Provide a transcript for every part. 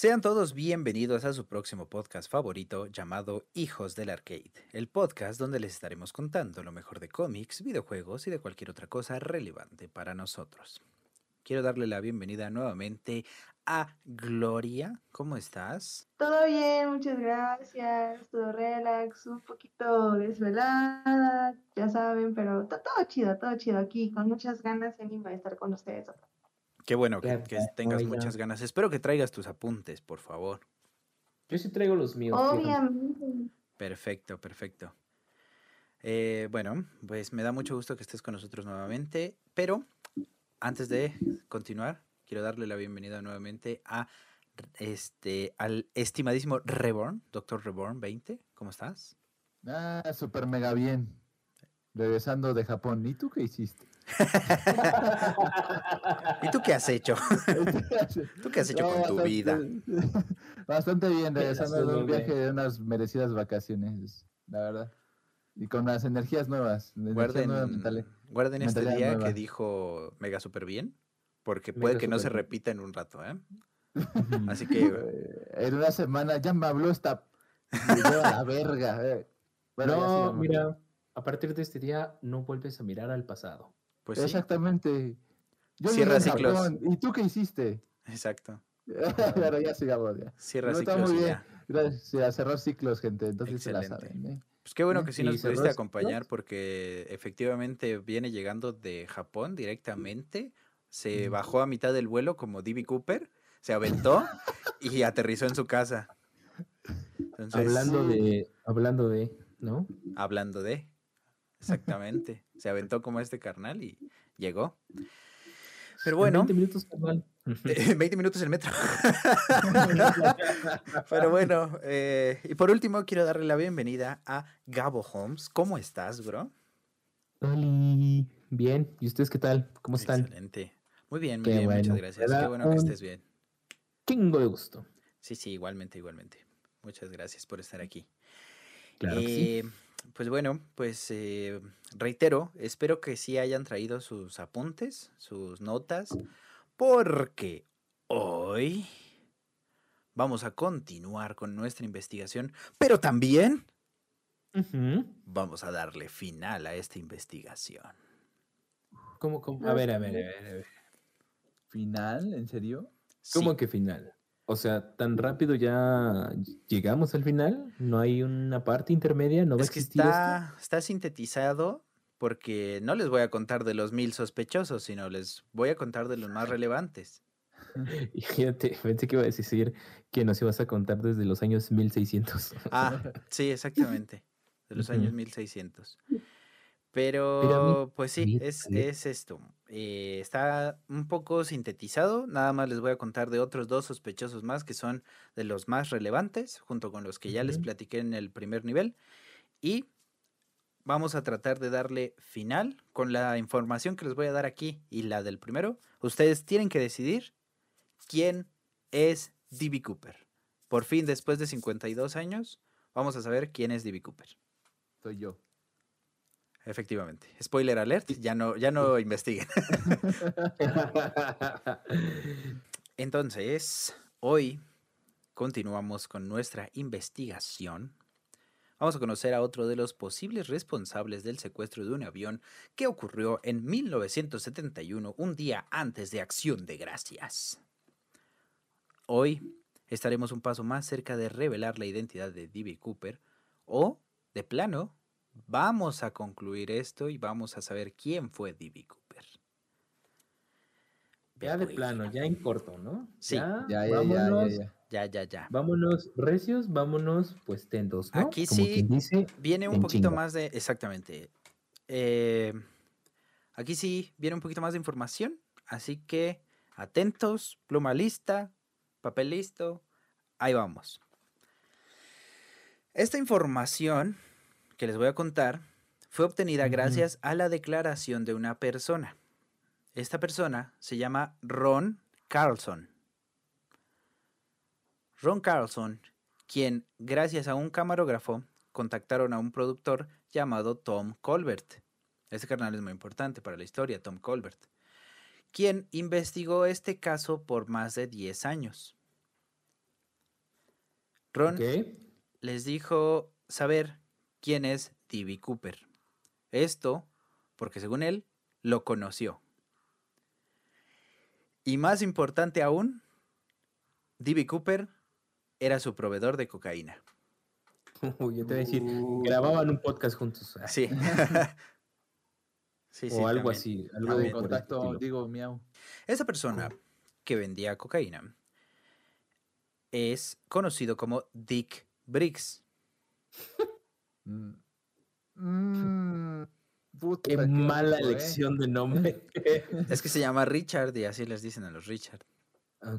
Sean todos bienvenidos a su próximo podcast favorito llamado Hijos del Arcade, el podcast donde les estaremos contando lo mejor de cómics, videojuegos y de cualquier otra cosa relevante para nosotros. Quiero darle la bienvenida nuevamente a Gloria. ¿Cómo estás? Todo bien, muchas gracias. Todo relax, un poquito desvelada, ya saben, pero to- todo chido, todo chido aquí, con muchas ganas y ánimo de estar con ustedes. Qué bueno que, tengas oiga. muchas ganas. Espero que traigas tus apuntes, por favor. Yo sí traigo los míos. Obviamente. Perfecto, perfecto. Eh, bueno, pues me da mucho gusto que estés con nosotros nuevamente, pero antes de continuar, quiero darle la bienvenida nuevamente a este al estimadísimo Reborn, Doctor Reborn 20. ¿Cómo estás? Ah, súper mega bien. Regresando de Japón. ¿Y tú qué hiciste? ¿Y tú qué has hecho? ¿Tú qué has hecho No, con tu bastante- vida? Bastante bien, regresando de un viaje de unas merecidas vacaciones, la verdad. Y con las energías nuevas. Guarden, guarden este día que dijo Mega Super bien, porque Mega puede que no se repita en un rato, ¿eh? Así que Eh, En una semana ya me habló esta. Me lleva a la verga. eh. Bueno, no, mira, a partir de este día no vuelves a mirar al pasado. Pues sí, Exactamente. Yo Cierra ciclos. Japón, ¿Y tú qué hiciste? exacto. Pero ya sigamos ya. Cierra No, está ciclos muy y bien. ya. Gracias, a cerrar ciclos, gente. Entonces se la Excelente. saben. ¿eh? Pues qué bueno que sí ¿Y nos pudiste acompañar porque efectivamente viene llegando de Japón directamente. Se bajó a mitad del vuelo como D.B. Cooper, se aventó y aterrizó en su casa. Entonces, Hablando de, hablando de, ¿no? hablando de, exactamente, se aventó como este carnal y llegó. Pero En bueno, 20 minutos, carnal. eh, 20 minutos el metro. Pero bueno, eh, y por último quiero darle la bienvenida a Gabo Holmes. ¿Cómo estás, bro? Oli, bien. ¿Y ustedes qué tal? ¿Cómo están? Excelente. Muy bien, muy bien, muchas gracias. Qué bueno que estés bien. Chingo de gusto. Sí, sí, igualmente, igualmente. Muchas gracias por estar aquí. Claro que sí. Pues bueno, pues eh, reitero, espero que sí hayan traído sus apuntes, sus notas, porque hoy vamos a continuar con nuestra investigación, pero también vamos a darle final a esta investigación. ¿Cómo, cómo? A ver, a ver, a ver, a ver. ¿Final? ¿En serio? ¿Cómo Sí, que final? O sea, tan rápido ya llegamos al final. ¿No hay una parte intermedia? ¿No va a es que esto? está, sintetizado porque no les voy a contar de los mil sospechosos, sino les voy a contar de los más relevantes. Y fíjate, pensé que iba a decir que nos ibas a contar desde los años 1600. Ah, sí, exactamente. De los años Ujú. 1600. Pero, pues sí, es, es esto. Eh, está un poco sintetizado. Nada más les voy a contar de otros dos sospechosos más que son de los más relevantes, junto con los que ya les platiqué en el primer nivel. Y vamos a tratar de darle final con la información que les voy a dar aquí y la del primero. Ustedes tienen que decidir quién es D.B. Cooper. Por fin, después de 52 años, vamos a saber quién es D.B. Cooper. Soy yo. Efectivamente. Spoiler alert, ya no, ya no investiguen. Entonces, hoy continuamos con nuestra investigación. Vamos a conocer a otro de los posibles responsables del secuestro de un avión que ocurrió en 1971, un día antes de Acción de Gracias. Hoy estaremos un paso más cerca de revelar la identidad de D.B. Cooper o, de plano, vamos a concluir esto y vamos a saber quién fue D.B. Cooper. ya de plano, ya en corto, ¿no? Sí. Ya, ya, ya, vámonos, ya, ya. Ya. Vámonos recios, vámonos pues tendos, ¿no? Aquí Como sí dice, Viene un poquito chinga. más de. Exactamente. Eh, aquí sí viene un poquito más de información. Así que atentos, pluma lista, papel listo. Ahí vamos. Esta información que les voy a contar fue obtenida gracias a la declaración de una persona. Esta persona se llama Ron Carlson. Ron Carlson, quien, gracias a un camarógrafo, contactaron a un productor llamado Tom Colbert. Este canal es muy importante para la historia, Tom Colbert, quien investigó este caso por más de 10 años. Ron les dijo saber quién es D.B. Cooper. Esto porque según él lo conoció. Y más importante aún, D.B. Cooper era su proveedor de cocaína. Uy, yo te voy a decir, Uh. grababan un podcast juntos. ah, Sí. sí, o sí, algo también. así. Algo el contacto, digo, miau. Esa persona que vendía cocaína es conocido como Dick Briggs. Mm. Puta, Qué qué mala ¿eh? elección de nombre. Es que se llama Richard y así les dicen a los Richard.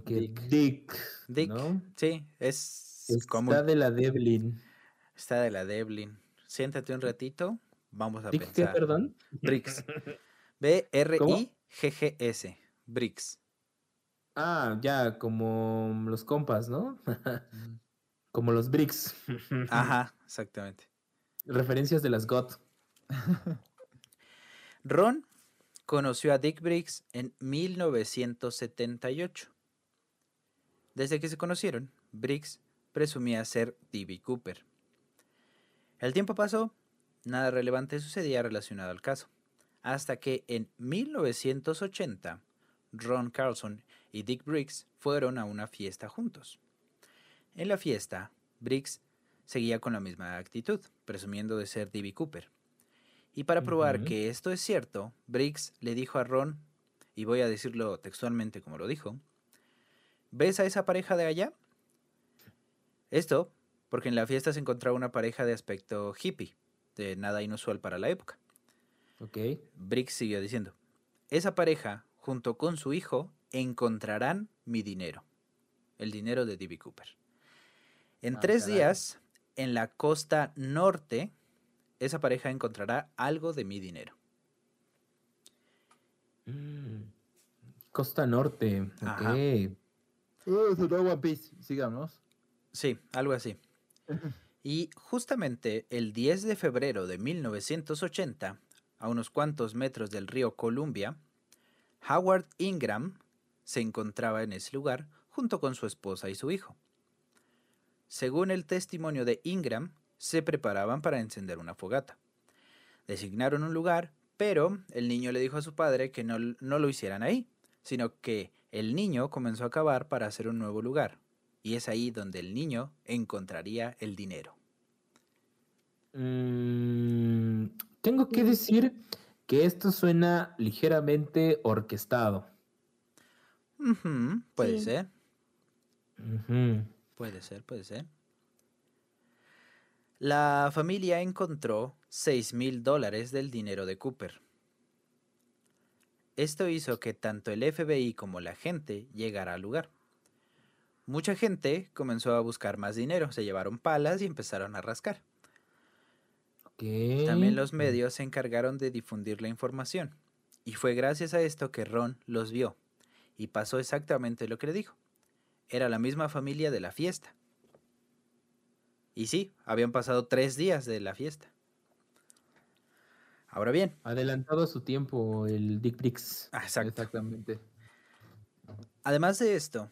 Dick. Dick. Dick, ¿no? sí, es Está común. de la Devlin. Está de la Devlin. Siéntate un ratito, vamos a ¿Dick qué, pensar. perdón? Briggs. B-R-I-G-G-S. Briggs. Ah, ya, como los compas, ¿no? como los Bricks. Ajá, exactamente. Referencias de las GOT. Ron conoció a Dick Briggs en 1978. Desde que se conocieron, Briggs presumía ser D.B. Cooper. El tiempo pasó, nada relevante sucedía relacionado al caso, hasta que en 1980 Ron Carlson y Dick Briggs fueron a una fiesta juntos. En la fiesta, Briggs seguía con la misma actitud, presumiendo de ser D.B. Cooper. Y para probar que esto es cierto, Briggs le dijo a Ron, y voy a decirlo textualmente como lo dijo, ¿ves a esa pareja de allá? Esto porque en la fiesta se encontraba una pareja de aspecto hippie, de nada inusual para la época. Ok. Briggs siguió diciendo, esa pareja, junto con su hijo, encontrarán mi dinero, el dinero de D.B. Cooper. En Ah, tres caray. días, en la costa norte, esa pareja encontrará algo de mi dinero. Mm. Costa Norte. Ok. Ajá. Uh, sonó One Piece. Sigamos. Sí, algo así. Y justamente el 10 de febrero de 1980, a unos cuantos metros del río Columbia, Howard Ingram se encontraba en ese lugar junto con su esposa y su hijo. Según el testimonio de Ingram, se preparaban para encender una fogata. Designaron un lugar, pero el niño le dijo a su padre que no, no lo hicieran ahí, sino que el niño comenzó a cavar para hacer un nuevo lugar, y es ahí donde el niño encontraría el dinero. Mm, tengo que decir que esto suena ligeramente orquestado. Puede Sí. ser. Puede ser, puede ser. La familia encontró 6 mil dólares del dinero de Cooper. Esto hizo que tanto el FBI como la gente llegara al lugar. Mucha gente comenzó a buscar más dinero, se llevaron palas y empezaron a rascar. También los medios se encargaron de difundir la información. Y fue gracias a esto que Ron los vio. Y pasó exactamente lo que le dijo. Era la misma familia de la fiesta. Y sí, habían pasado tres días de la fiesta. Ahora bien, Adelantado a su tiempo el Dick Briggs. exacto. Exactamente. Además de esto,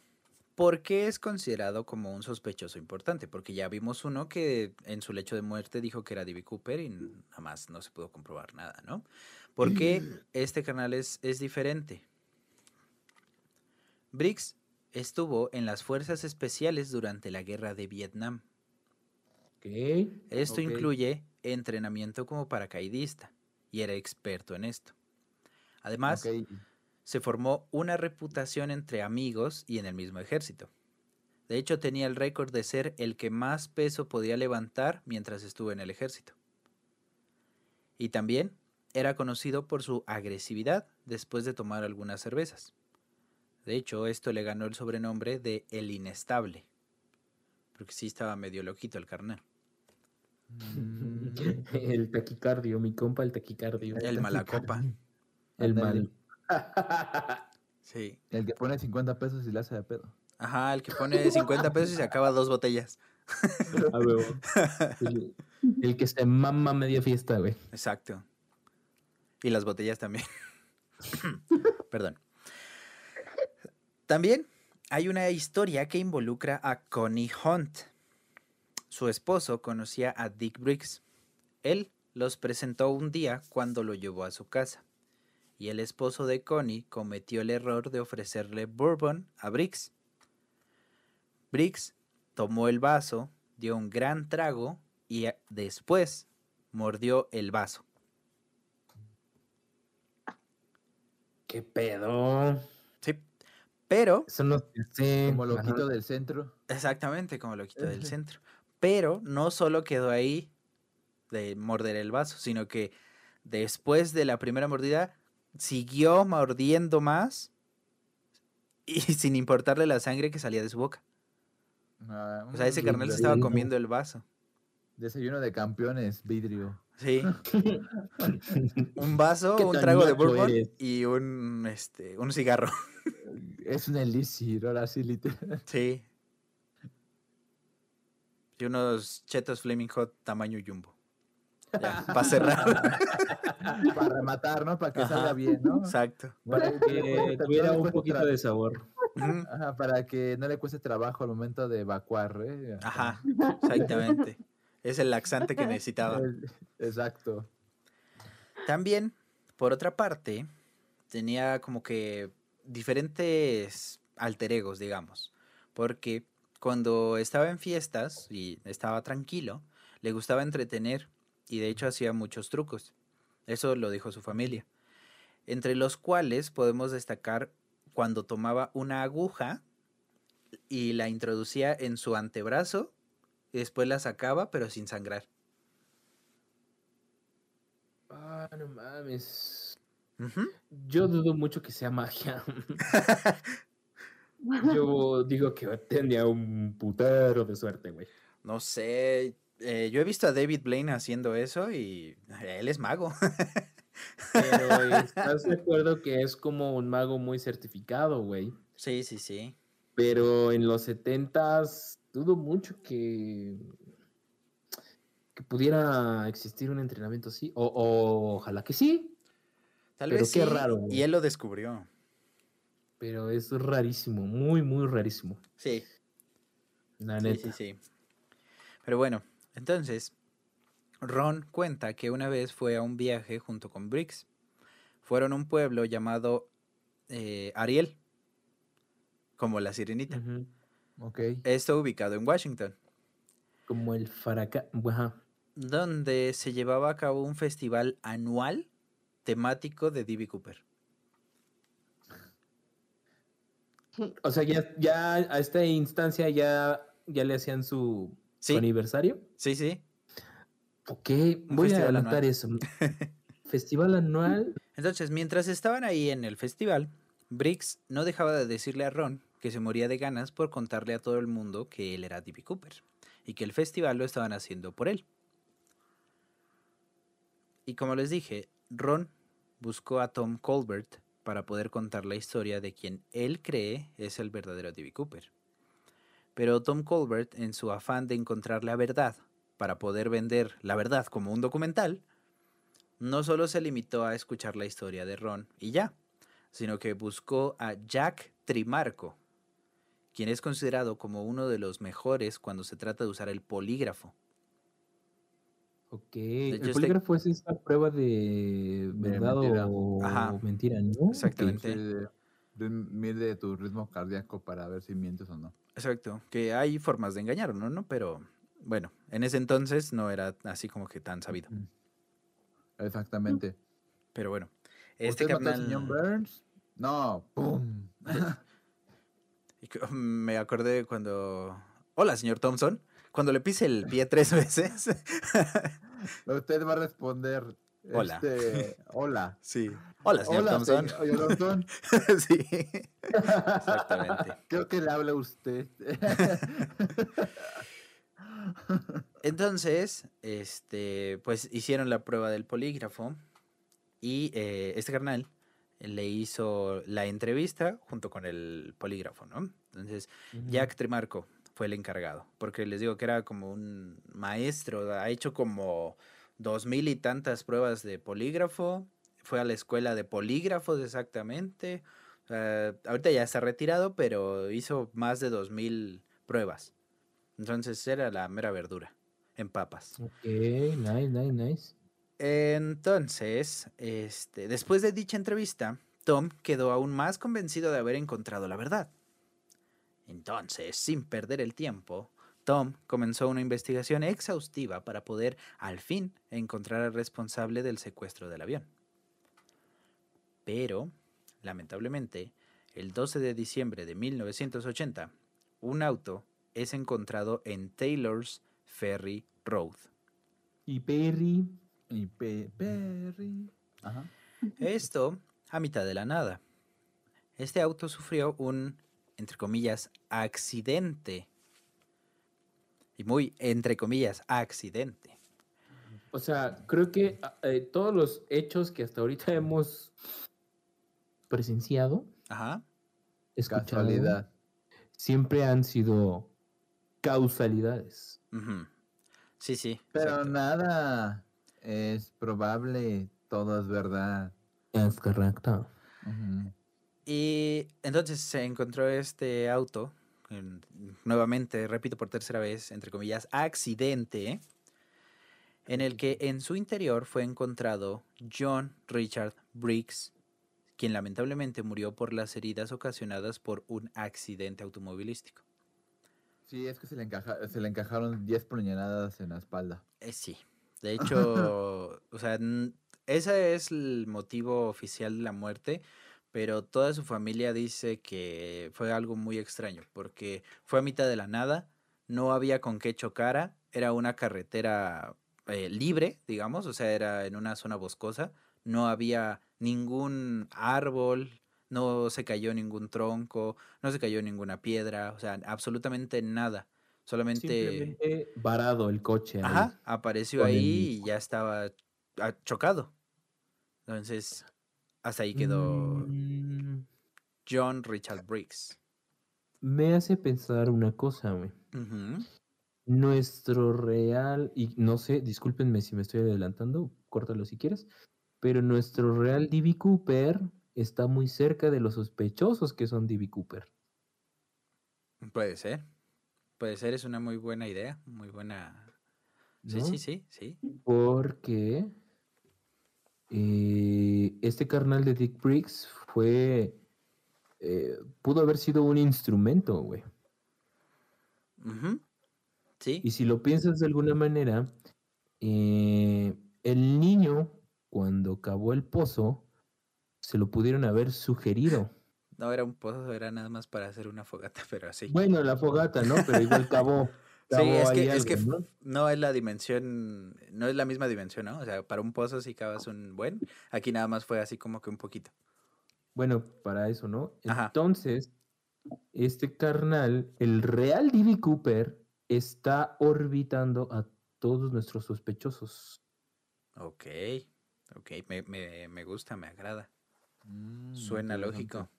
¿por qué es considerado como un sospechoso importante? Porque ya vimos uno que en su lecho de muerte dijo que era D.B. Cooper y nada más no se pudo comprobar nada, ¿no? ¿Por qué este canal es, es diferente? Briggs estuvo en las fuerzas especiales durante la guerra de Vietnam. Esto incluye entrenamiento como paracaidista y era experto en esto. Además, se formó una reputación entre amigos y en el mismo ejército. De hecho, tenía el récord de ser el que más peso podía levantar mientras estuvo en el ejército. Y también era conocido por su agresividad después de tomar algunas cervezas. De hecho, esto le ganó el sobrenombre de El Inestable, porque sí estaba medio loquito el carnal. Mm, El taquicardio, mi compa, el taquicardio. El Malacopa. El mal. Sí. El que pone 50 pesos y le hace de pedo. Ajá, el que pone 50 pesos y se acaba dos botellas. A huevo. El, el que se mama media fiesta, güey. Exacto. Y las botellas también. Perdón. También hay una historia que involucra a Connie Hunt. su esposo conocía a Dick Briggs. Él los presentó un día cuando lo llevó a su casa. Y el esposo de Connie cometió el error de ofrecerle bourbon a Briggs. Briggs tomó el vaso, dio un gran trago y a- después mordió el vaso. ¿Qué pedo? Sí. Pero, no se hace. Como Ajá. loquito del centro. exactamente como lo quitó del centro. Pero no solo quedó ahí de morder el vaso, sino que después de la primera mordida siguió mordiendo más y sin importarle la sangre que salía de su boca. Ah, O sea, ese carnal se estaba comiendo el vaso. Desayuno de campeones, vidrio. Sí. Un vaso, ¿Qué un trago de bourbon eres? y un, este, un cigarro. Es un elixir, ahora sí, literal. Sí. Y unos chetos Flaming Hot tamaño jumbo. Ya, para cerrar. Para rematar, ¿no? Para que Ajá. salga bien, ¿no? Exacto. Para que tuviera un poquito de sabor. Ajá, para que no le cueste trabajo al momento de evacuar, ¿eh? Ajá, exactamente. Es el laxante que necesitaba. Exacto. También, por otra parte, tenía como que diferentes alter egos, digamos. Porque cuando estaba en fiestas y estaba tranquilo, le gustaba entretener y de hecho hacía muchos trucos. Eso lo dijo su familia. Entre los cuales podemos destacar cuando tomaba una aguja y la introducía en su antebrazo y después la sacaba pero sin sangrar. Ah, no mames. Yo dudo mucho que sea magia. Yo digo que tenía un putero de suerte, güey. No sé, eh, yo he visto a David Blaine haciendo eso y él es mago. Pero estás de acuerdo que es como un mago muy certificado, güey. sí, sí, sí. Pero en los setentas dudo mucho que que pudiera existir un entrenamiento así. O, o ojalá que sí, Tal Pero vez qué sí, raro, güey. Y él lo descubrió. pero es rarísimo, muy, muy rarísimo. Sí, La sí, neta. sí, sí. Pero bueno, entonces, Ron cuenta que una vez fue a un viaje junto con Briggs. Fueron a un pueblo llamado eh, Ariel, como la sirenita. Ujú. Ok. Esto ubicado en Washington. Como el faraca. Ajá. donde se llevaba a cabo un festival anual temático de D.B. Cooper. O sea, ya, ya a esta instancia ya, ya le hacían su, aniversario. sí, sí. Ok, voy a anual. eso. Festival anual. Entonces, mientras estaban ahí en el festival, Briggs no dejaba de decirle a Ron que se moría de ganas por contarle a todo el mundo que él era D.B. Cooper y que el festival lo estaban haciendo por él. Y como les dije, Ron buscó a Tom Colbert para poder contar la historia de quien él cree es el verdadero D.B. Cooper. Pero Tom Colbert, en su afán de encontrar la verdad para poder vender la verdad como un documental, no solo se limitó a escuchar la historia de Ron y ya, sino que buscó a Jack Trimarco, quien es considerado como uno de los mejores cuando se trata de usar el polígrafo. Ok. hecho, el este- polígrafo es esta prueba de verdad mentira. o Ajá. mentira, ¿no? Exactamente. De- mide tu ritmo cardíaco para ver si mientes o no. Exacto, que hay formas de engañar, ¿no? ¿no? Pero bueno, en ese entonces no era así como que tan sabido. Exactamente. Pero bueno, este ¿Usted mató al carnal... señor Burns? No. ¡Pum! Me acordé cuando... Hola, señor Thompson. Cuando le pise el pie tres veces. Usted va a responder. Hola. este, hola. sí. Hola, señor Hola, Thompson. señor Thompson. sí. Exactamente. Creo que le habla usted. Entonces, este, pues hicieron la prueba del polígrafo y eh, este carnal le hizo la entrevista junto con el polígrafo, ¿no? Entonces. Jack Trimarco fue el encargado, porque les digo que era como un maestro, ha hecho como dos mil y tantas pruebas de polígrafo, fue a la escuela de polígrafos exactamente, eh, ahorita ya está retirado, pero hizo más de dos mil pruebas Entonces era la mera verdura en papas. Ok, nice, nice, nice. Entonces, este, después de dicha entrevista, Tom quedó aún más convencido de haber encontrado la verdad. Entonces, sin perder el tiempo, Tom comenzó una investigación exhaustiva para poder, al fin, encontrar al responsable del secuestro del avión. Pero, lamentablemente, el 12 de diciembre de 1980, un auto es encontrado en Taylor's Ferry Road. Y Perry. Y Pe- Perry. Ajá. Esto a mitad de la nada. Este auto sufrió un, entre comillas, accidente. Y muy, entre comillas, accidente. O sea, creo que eh, todos los hechos que hasta ahorita hemos presenciado, Ajá. escuchado, Casualidad. siempre han sido causalidades. Sí, sí. Pero exacto. nada es probable, todo es verdad. Es correcto. Ujú. Y entonces se encontró este auto, en- nuevamente, repito por tercera vez, entre comillas, accidente, en el que en su interior fue encontrado John Richard Briggs, quien lamentablemente murió por las heridas ocasionadas por un accidente automovilístico. Sí, es que se le, encaja, se le encajaron 10 puñaladas en la espalda. Eh, sí, de hecho, o sea, ese es el motivo oficial de la muerte, pero toda su familia dice que fue algo muy extraño, porque fue a mitad de la nada, no había con qué chocara, era una carretera eh, libre, digamos, o sea, era en una zona boscosa, no había ningún árbol, no se cayó ningún tronco, no se cayó ninguna piedra, o sea, absolutamente nada, solamente... Simplemente varado el coche. ahí. Ajá, apareció el ahí y ya estaba ah, chocado. Entonces, hasta ahí quedó Mm, John Richard Briggs. me hace pensar una cosa, güey. Nuestro real, y no sé, discúlpenme si me estoy adelantando, córtalo si quieres, pero nuestro real D.B. Cooper está muy cerca de los sospechosos que son D.B. Cooper. Puede ser. Puede ser, es una muy buena idea, muy buena. Sí, ¿no? sí, sí, sí. Porque eh, este carnal de Dick Briggs fue. eh, pudo haber sido un instrumento, güey. Sí, Y si lo piensas de alguna manera, eh, el niño, cuando cavó el pozo, se lo pudieron haber sugerido. no era un pozo, era nada más para hacer una fogata, pero sí. Bueno, la fogata, ¿no? Pero igual cavó. Sí, es que, es que algo, ¿no? no es la dimensión, no es la misma dimensión, ¿no? O sea, para un pozo si cavas un buen, aquí nada más fue así como que un poquito. Bueno, para eso, ¿no? Ajá. Entonces, este carnal, el real D.B. Cooper, está orbitando a todos nuestros sospechosos. Ok, ok, me, me, me gusta, me agrada. Mm, Suena lógico.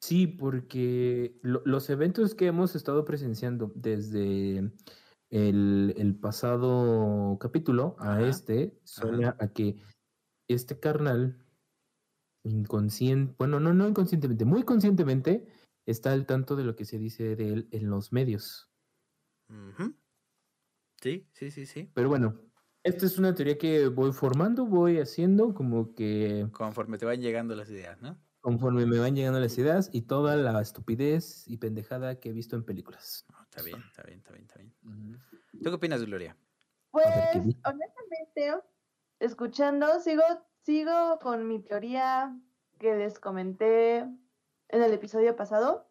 Sí, porque lo- los eventos que hemos estado presenciando desde el, el pasado capítulo a Ajá, este, suena a que este carnal inconsciente, bueno, no, no inconscientemente, muy conscientemente está al tanto de lo que se dice de él en los medios. Sí, sí, sí, sí. Pero bueno, esta es una teoría que voy formando, voy haciendo como que Conforme te van llegando las ideas, ¿no? Conforme me van llegando las ideas y toda la estupidez y pendejada que he visto en películas. No, está bien, está bien, está bien, está bien. Ujú. ¿Tú qué opinas, Gloria? Pues, honestamente, escuchando, sigo, sigo con mi teoría que les comenté en el episodio pasado,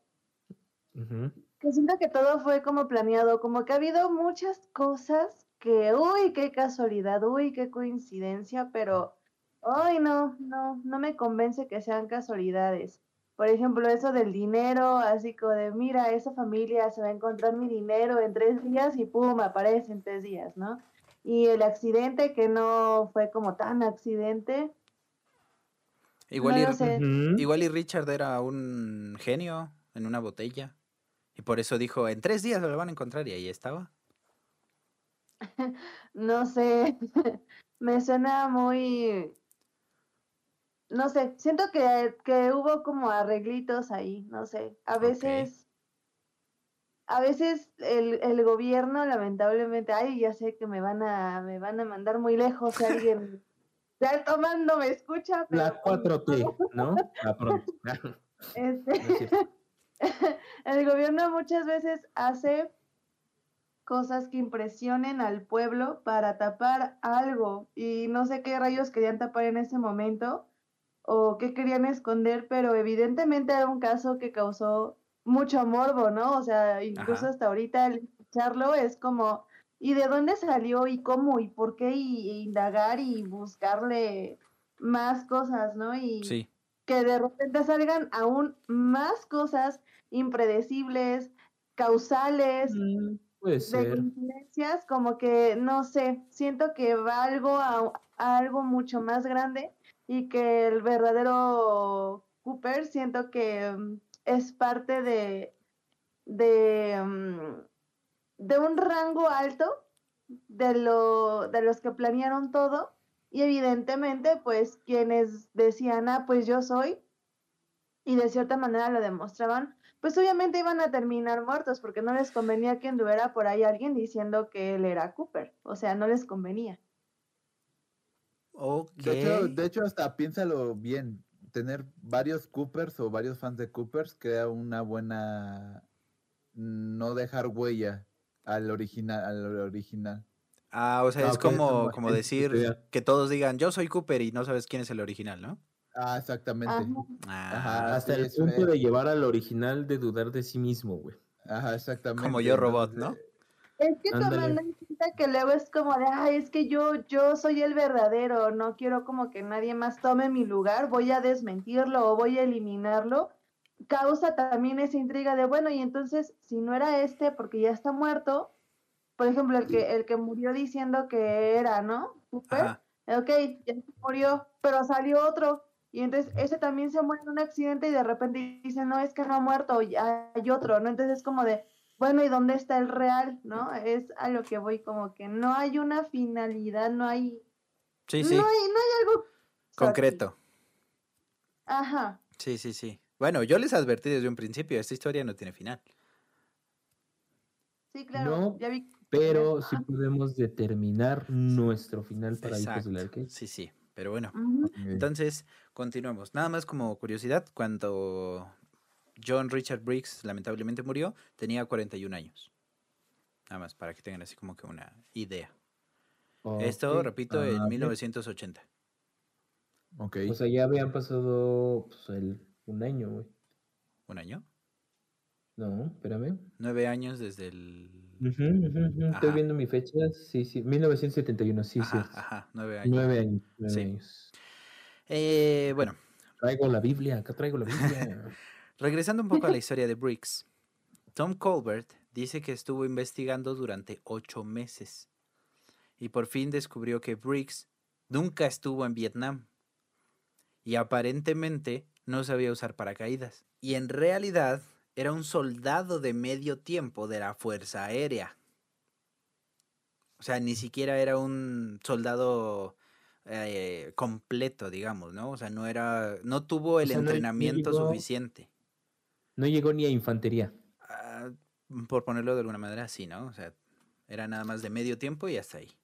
que siento que todo fue como planeado, como que ha habido muchas cosas que, uy, qué casualidad, uy, qué coincidencia, pero, ay, no, no, no me convence que sean casualidades. Por ejemplo, eso del dinero, así como de, mira, esa familia se va a encontrar mi dinero en tres días y pum, aparece en tres días, ¿no? Y el accidente que no fue como tan accidente. Igual, no y, lo sé. Ujú. igual y Richard era un genio en una botella. Y por eso dijo, en tres días lo van a encontrar y ahí estaba. No sé, me suena muy, no sé, siento que, que hubo como arreglitos ahí, no sé, a veces a veces el, el gobierno, lamentablemente, ay, ya sé que me van a, me van a mandar muy lejos si alguien de alto mando me escucha. Pero La 4T, ¿no? La pronto. este, el gobierno muchas veces hace cosas que impresionen al pueblo para tapar algo y no sé qué rayos querían tapar en ese momento o qué querían esconder, pero evidentemente era un caso que causó mucho morbo, ¿no? O sea, incluso Ajá. hasta ahorita al escucharlo es como, ¿y de dónde salió y cómo y por qué? Y, y indagar y buscarle más cosas, ¿no? Y Sí, que de repente salgan aún más cosas impredecibles, causales, Mm, Puede de coincidencias, como que, no sé, siento que va algo a, a algo mucho más grande y que el verdadero Cooper siento que mm, es parte de, mm, de un rango alto de, lo, de los que planearon todo y evidentemente pues quienes decían, ah, pues yo soy y de cierta manera lo demostraban, pues obviamente iban a terminar muertos porque no les convenía que anduviera por ahí alguien diciendo que él era Cooper, o sea, no les convenía. De hecho, de hecho, hasta piénsalo bien. Tener varios Coopers o varios fans de Coopers crea una buena. No dejar huella al original. Al original. Ah, o sea, Ah, es como, como decir que todos digan, yo soy Cooper y no sabes quién es el original, ¿no? Ah, exactamente. Ajá. Ah, Ajá. Hasta sí, el punto es. de llevar al original de dudar de sí mismo, güey. Ajá, exactamente. Como yo, robot, ¿no? Es que Ándale. tomando en cuenta que luego es como de, ay, es que yo, yo soy el verdadero, no quiero como que nadie más tome mi lugar, voy a desmentirlo o voy a eliminarlo, causa también esa intriga de, bueno, y entonces, si no era este, porque ya está muerto, por ejemplo, el que, el que murió diciendo que era, ¿no? Cooper, ok, ya se murió, pero salió otro. Y entonces ese también se muere en un accidente y de repente dicen, no, es que no ha muerto, y hay otro, ¿no? Entonces es como de, bueno, ¿y dónde está el real? ¿No? Es a lo que voy, como que no hay una finalidad, no hay, Sí, sí, no hay, no hay algo concreto. Ajá. Sí, sí, sí. Bueno, yo les advertí desde un principio, esta historia no tiene final. Sí, claro. No, ya vi. Pero sí podemos determinar nuestro final para hijos del Exacto. Sí, sí. Pero bueno, entonces continuemos. Nada más como curiosidad, cuando John Richard Briggs lamentablemente murió, tenía 41 años. Nada más para que tengan así como que una idea. Esto, repito, en ver, 1980. Ok. O sea, ya habían pasado pues, el- un año, güey. ¿Un año? No, espérame. Nueve años desde el... Estoy Ajá. viendo mi fecha. Sí, sí. 1971, sí, ajá, sí. ajá, nueve años. Nueve años. nueve Sí. años. Eh, bueno, Traigo la Biblia, acá traigo la Biblia. regresando un poco a la historia de Briggs. Tom Colbert dice que estuvo investigando durante ocho meses y por fin descubrió que Briggs nunca estuvo en Vietnam y aparentemente no sabía usar paracaídas. Y en realidad era un soldado de medio tiempo de la Fuerza Aérea. O sea, ni siquiera era un soldado eh, completo, digamos, ¿no? O sea, no era, no tuvo el sea, no- no entrenamiento suficiente. No llegó ni a infantería. Ah, por ponerlo de alguna manera, sí, ¿no? O sea, era nada más de medio tiempo y hasta ahí.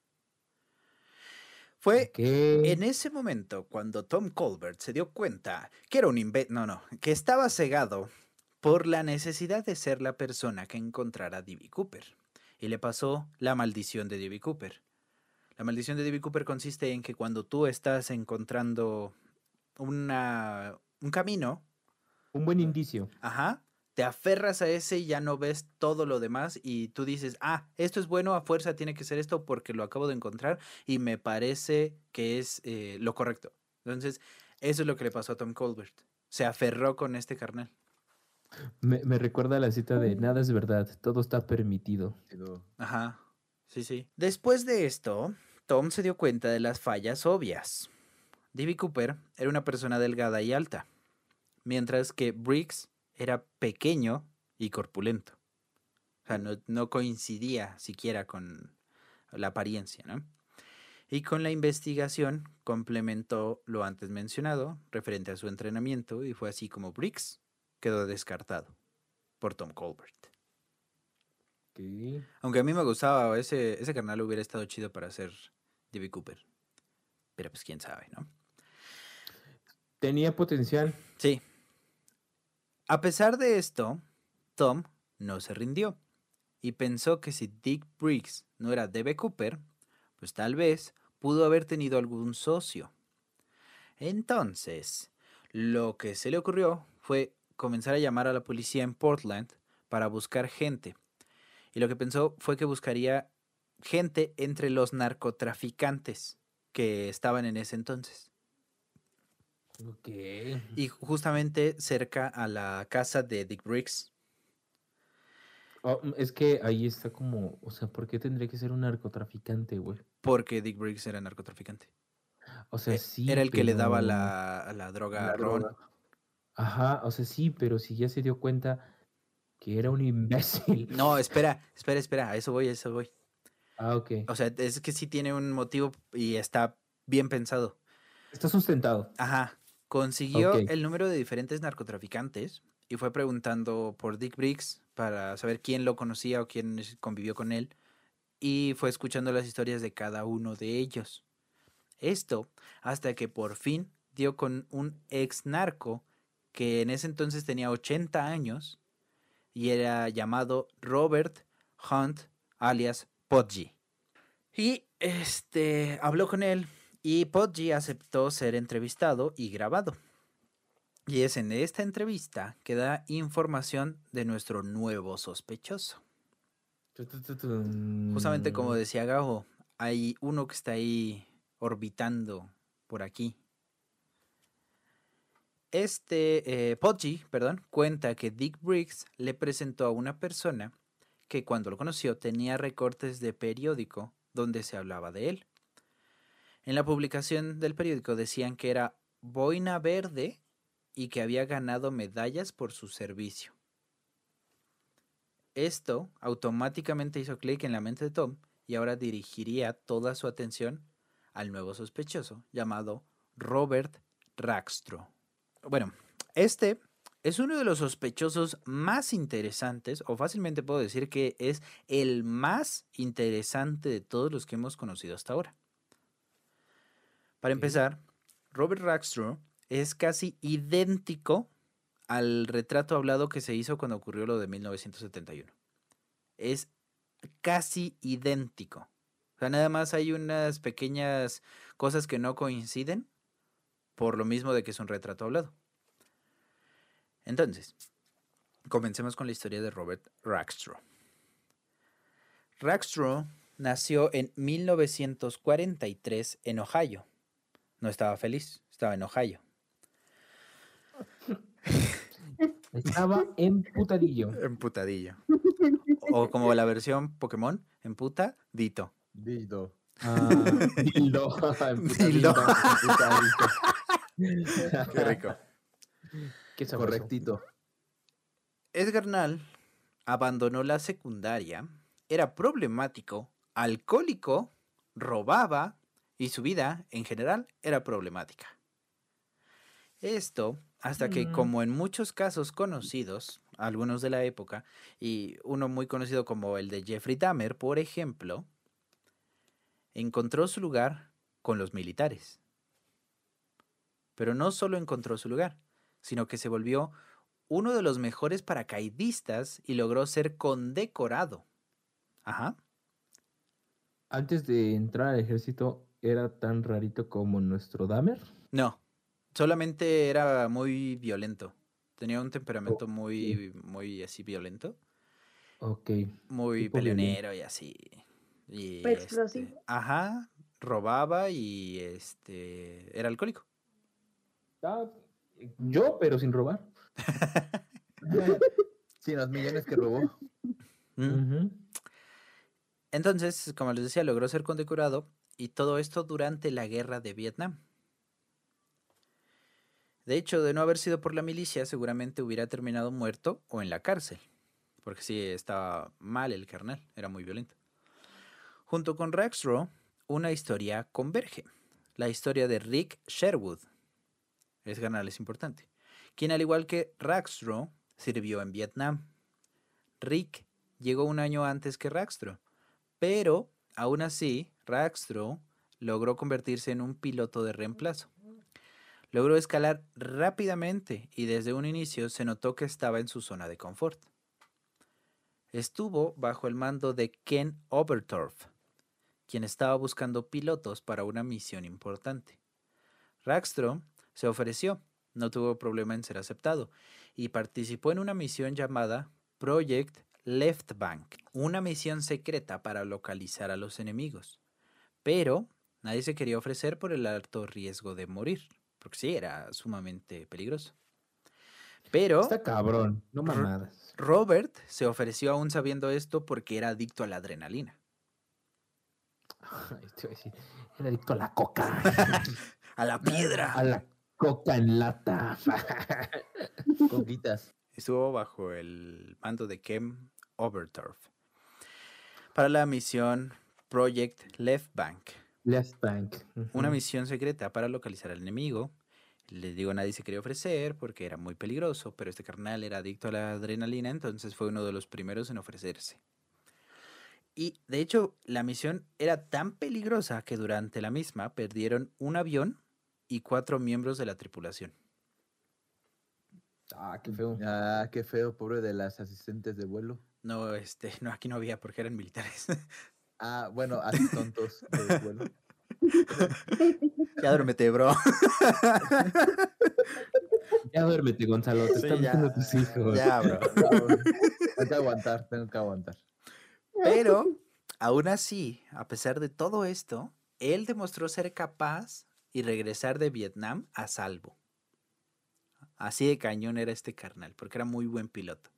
Fue en ese momento cuando Tom Colbert se dio cuenta que era un inve- no, no, que estaba cegado por la necesidad de ser la persona que encontrara a D.B. Cooper. Y le pasó la maldición de D.B. Cooper. La maldición de D.B. Cooper consiste en que cuando tú estás encontrando una, un camino, Un buen indicio. Ajá. Te aferras a ese y ya no ves todo lo demás y tú dices, ah, esto es bueno, a fuerza tiene que ser esto porque lo acabo de encontrar y me parece que es eh, lo correcto. Entonces, eso es lo que le pasó a Tom Colbert. Se aferró con este carnal. Me, me recuerda a la cita de nada es verdad, todo está permitido. Ajá. Sí, sí. Después de esto, Tom se dio cuenta de las fallas obvias. D.B. Cooper era una persona delgada y alta, mientras que Briggs era pequeño y corpulento. O sea, no, no coincidía siquiera con la apariencia, ¿no? Y con la investigación complementó lo antes mencionado referente a su entrenamiento y fue así como Briggs quedó descartado por Tom Colbert. Aunque a mí me gustaba, ese, ese carnal hubiera estado chido para ser D.B. Cooper. Pero pues quién sabe, ¿no? Tenía potencial. Sí. A pesar de esto, Tom no se rindió y pensó que si Dick Briggs no era D.B. Cooper, pues tal vez pudo haber tenido algún socio. Entonces, lo que se le ocurrió fue comenzar a llamar a la policía en Portland para buscar gente. Y lo que pensó fue que buscaría gente entre los narcotraficantes que estaban en ese entonces. Ok. Y justamente cerca a la casa de Dick Briggs. Oh, mm, es que ahí está como, o sea, ¿por qué tendría que ser un narcotraficante, güey? Porque Dick Briggs era narcotraficante. O sea, E- sí. era el que le daba la, la droga La a Ron. droga. Ajá, o sea, sí, pero si ya se dio cuenta que era un imbécil. No, espera, espera, espera. A eso voy, a eso voy. Ah, ok. O sea, es que sí tiene un motivo y está bien pensado. Está sustentado. Ajá. Consiguió el número de diferentes narcotraficantes y fue preguntando por Dick Briggs para saber quién lo conocía o quién convivió con él. Y fue escuchando las historias de cada uno de ellos. Esto hasta que por fin dio con un ex narco que en ese entonces tenía 80 años y era llamado Robert Hunt alias Podgy. Y este habló con él y Podgy aceptó ser entrevistado y grabado. Y es en esta entrevista que da información de nuestro nuevo sospechoso. Justamente como decía Gajo, hay uno que está ahí orbitando por aquí. Este, eh, Podgy, perdón, cuenta que Dick Briggs le presentó a una persona que cuando lo conoció tenía recortes de periódico donde se hablaba de él. En la publicación del periódico decían que era boina verde y que había ganado medallas por su servicio. Esto automáticamente hizo clic en la mente de Tom y ahora dirigiría toda su atención al nuevo sospechoso llamado Robert Rackstraw. Bueno, este es uno de los sospechosos más interesantes, o fácilmente puedo decir que es el más interesante de todos los que hemos conocido hasta ahora. Para empezar, Robert Rackstraw es casi idéntico al retrato hablado que se hizo cuando ocurrió lo de 1971. Es casi idéntico. O sea, nada más hay unas pequeñas cosas que no coinciden por lo mismo de que es un retrato hablado. Entonces, comencemos con la historia de Robert Rackstraw. Rackstraw nació en 1943 en Ohio. No estaba feliz, estaba en Ohio. Estaba emputadillo. Emputadillo. O como la versión Pokémon, emputadito. Dildo. Ah, dildo. Qué rico. Qué. Correctito. Edgar Nall abandonó la secundaria, era problemático, alcohólico, robaba y su vida en general era problemática. Esto hasta que, Mm. como en muchos casos conocidos, algunos de la época, y uno muy conocido como el de Jeffrey Dahmer, por ejemplo, encontró su lugar con los militares. Pero no solo encontró su lugar, sino que se volvió uno de los mejores paracaidistas y logró ser condecorado. Ajá. Antes de entrar al ejército, ¿era tan rarito como nuestro Dahmer? No, solamente era muy violento. Tenía un temperamento muy, muy así violento. Ok. Muy peleonero y así. Y, Fue este, explosivo. ajá, robaba y este era alcohólico. Ah, yo, pero sin robar. Sí, los millones que robó. Mm. Entonces, como les decía, logró ser condecorado y todo esto durante la guerra de Vietnam. De hecho, de no haber sido por la milicia, seguramente hubiera terminado muerto o en la cárcel, porque sí estaba mal el carnal, era muy violento. Junto con Rackstraw, una historia converge, la historia de Rick Sherwood. Es carnal, es importante. Quien al igual que Rackstraw, sirvió en Vietnam. Rick llegó un año antes que Rackstraw, pero aún así Rackstraw logró convertirse en un piloto de reemplazo. Logró escalar rápidamente y desde un inicio se notó que estaba en su zona de confort. Estuvo bajo el mando de Ken Obertorf, quien estaba buscando pilotos para una misión importante. Rackstraw se ofreció, no tuvo problema en ser aceptado, y participó en una misión llamada Project Left Bank, una misión secreta para localizar a los enemigos. Pero nadie se quería ofrecer por el alto riesgo de morir, porque sí, era sumamente peligroso. Pero Está cabrón, no mamadas. Robert se ofreció aún sabiendo esto porque era adicto a la adrenalina. Era adicto a la coca. ¡A la piedra! a la coca en lata. Coquitas. Estuvo bajo el mando de Kem Obertorf para la misión Project Left Bank, Left Bank. una misión secreta para localizar al enemigo. Les digo, nadie se quería ofrecer porque era muy peligroso, pero este carnal era adicto a la adrenalina, entonces fue uno de los primeros en ofrecerse. Y de hecho, la misión era tan peligrosa que durante la misma perdieron un avión y cuatro miembros de la tripulación. Ah, qué feo. Ah, qué feo, pobre de las asistentes de vuelo. No, este, no, aquí no había porque eran militares. Ah, bueno, así tontos vuelo. ya duérmete, bro. Ya duérmete, Gonzalo. Te Sí, están ya, viendo tus hijos. Ya, bro. Tengo que aguantar, tengo que aguantar. Pero, aún así, a pesar de todo esto, él demostró ser capaz y regresar de Vietnam a salvo. Así de cañón era este carnal, porque era muy buen piloto.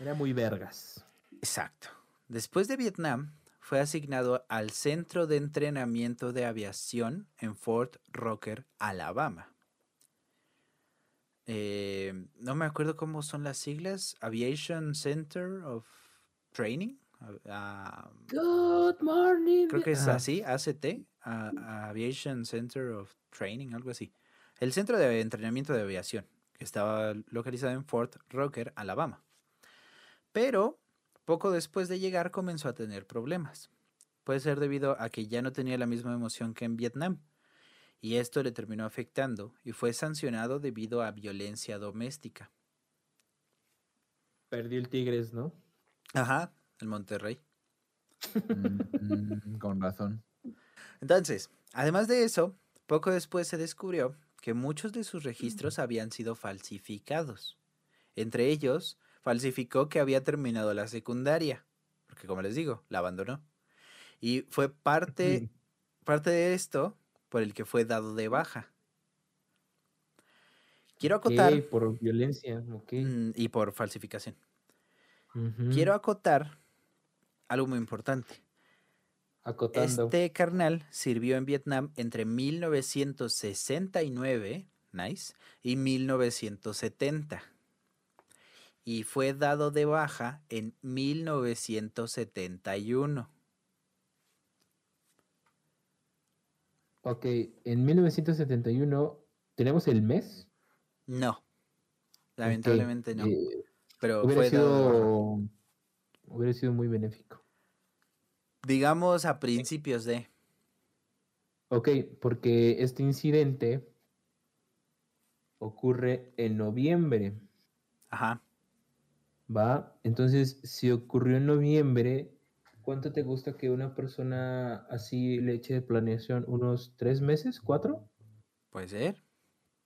Era muy vergas. Exacto. Después de Vietnam, fue asignado al Centro de Entrenamiento de Aviación en Fort Rocker, Alabama. Eh, no me acuerdo cómo son las siglas. Aviation Center of Training. Good morning. Creo que es así, ACT, a- Aviation Center of Training, algo así. El centro de entrenamiento de aviación, que estaba localizado en Fort Rocker, Alabama. Pero poco después de llegar comenzó a tener problemas. Puede ser debido a que ya no tenía la misma emoción que en Vietnam. Y esto le terminó afectando y fue sancionado debido a violencia doméstica. Perdió el Tigres, ¿no? Ajá, el Monterrey. Mm, mm, con razón. Entonces, además de eso, poco después se descubrió que muchos de sus registros habían sido falsificados. Entre ellos, falsificó que había terminado la secundaria, porque como les digo, la abandonó. Y fue parte, parte de esto por el que fue dado de baja. Quiero acotar, Ok, por violencia, ok. mm, y por falsificación. Quiero acotar algo muy importante. Acotando. Este carnal sirvió en Vietnam entre 1969, nice, y 1970. Y fue dado de baja en 1971. Ok, en 1971, ¿tenemos el mes? No. Lamentablemente no. Eh, Pero hubiera, fue sido, hubiera sido muy benéfico. Digamos a principios de. Ok, porque este incidente ocurre en noviembre, Ajá. ¿Va? Entonces, si ocurrió en noviembre, ¿cuánto te gusta que una persona así le eche de planeación? ¿Unos tres meses? ¿Cuatro? Puede ser.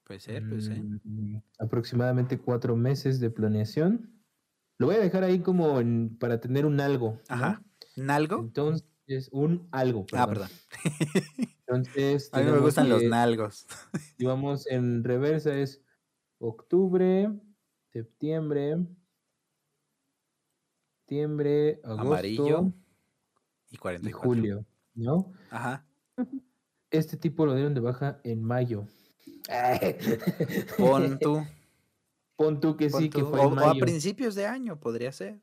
Puede ser, puede ser. Mm, aproximadamente cuatro meses de planeación. Lo voy a dejar ahí como en- para tener un algo. Ajá. ¿Nalgo? Entonces, un algo. Ah, perdón. Entonces, A mí me gustan los nalgos. Si vamos en reversa es octubre, septiembre, septiembre, agosto Amarillo y y 44. julio, ¿no? Ajá. Este tipo lo dieron de baja en mayo. Pon tú. Pon tú que pon sí, que fue o, en o a mayo. principios de año podría ser.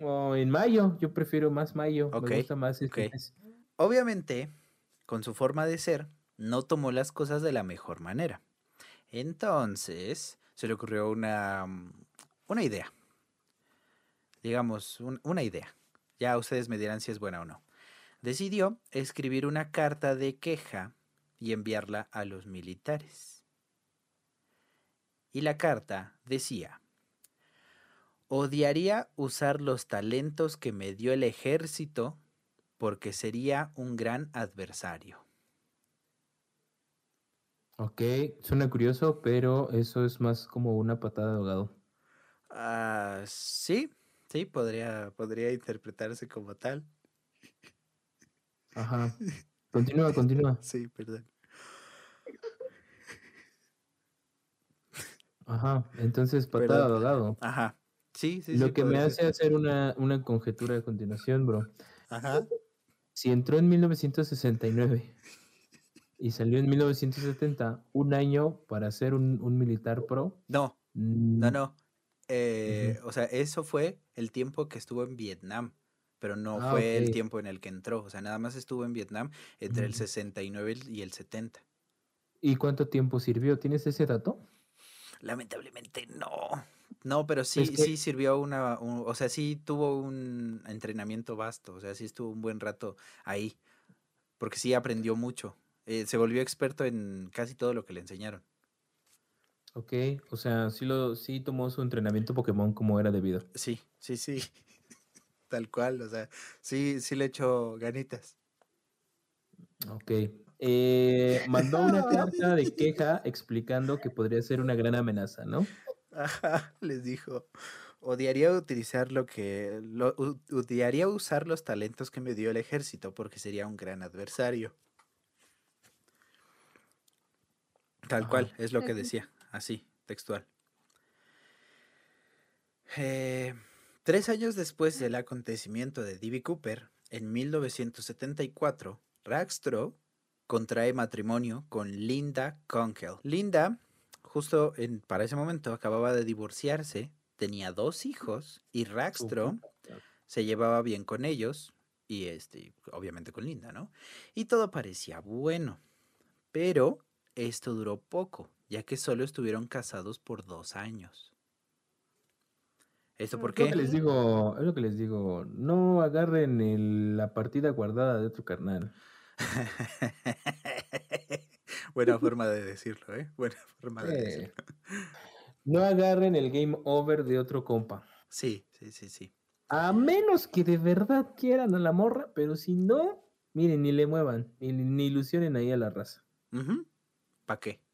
O en mayo, yo prefiero más mayo. Ok, Me gusta más este ok. mes. Obviamente, con su forma de ser, no tomó las cosas de la mejor manera. Entonces, se le ocurrió una, mm, una idea. Digamos, un- una idea. Ya ustedes me dirán si es buena o no. Decidió escribir una carta de queja y enviarla a los militares. Y la carta decía, odiaría usar los talentos que me dio el ejército porque sería un gran adversario. Ok, suena curioso, pero eso es más como una patada de ahogado. Ah, sí, sí, podría, podría interpretarse como tal. Ajá. Continúa, continúa. Sí, perdón. Ajá. Entonces, patada de ahogado. Ajá. Sí, sí, Lo sí, que me hace ser. hacer una, una conjetura a continuación, bro. Ajá. Si entró en 1969 y salió en 1970, un año para ser un, un militar pro. No, no, no. Eh, O sea, eso fue el tiempo que estuvo en Vietnam, pero no Ah, fue el tiempo en el que entró. O sea, nada más estuvo en Vietnam entre el Ujú. 69 y el 70. ¿Y cuánto tiempo sirvió? ¿Tienes ese dato? Lamentablemente no. No, pero sí, Es que- sí sirvió una, un- o sea, sí tuvo un entrenamiento vasto, o sea, sí estuvo un buen rato ahí, porque sí aprendió mucho. Eh, se volvió experto en casi todo lo que le enseñaron. Ok, o sea, sí, lo, sí tomó su entrenamiento Pokémon como era debido. Sí, sí, sí. Tal cual, o sea, sí, sí le echó ganitas. Ok. Eh, mandó una carta de queja explicando que podría ser una gran amenaza, ¿no? Ajá, les dijo. Odiaría utilizar lo que. Lo, odiaría usar los talentos que me dio el ejército porque sería un gran adversario. Tal Ajá. cual, es lo que decía, así, textual. Eh, tres años después del acontecimiento de D.B. Cooper, en 1974, Rackstraw contrae matrimonio con Linda Kunkel. Linda, justo en, para ese momento, acababa de divorciarse, tenía dos hijos y Rackstraw se llevaba bien con ellos y este, obviamente con Linda, ¿no? Y todo parecía bueno, pero esto duró poco, ya que solo estuvieron casados por dos años. ¿Esto por Es Es lo qué? que les digo, es lo que les digo, no agarren el- la partida guardada de otro carnal. Buena forma de decirlo, ¿eh? Buena forma de Eh, decirlo. no agarren el game over de otro compa. Sí, sí, sí, sí. A menos que de verdad quieran a la morra, pero si no, miren, ni le muevan, ni, ni ilusionen ahí a la raza. ¿Para qué?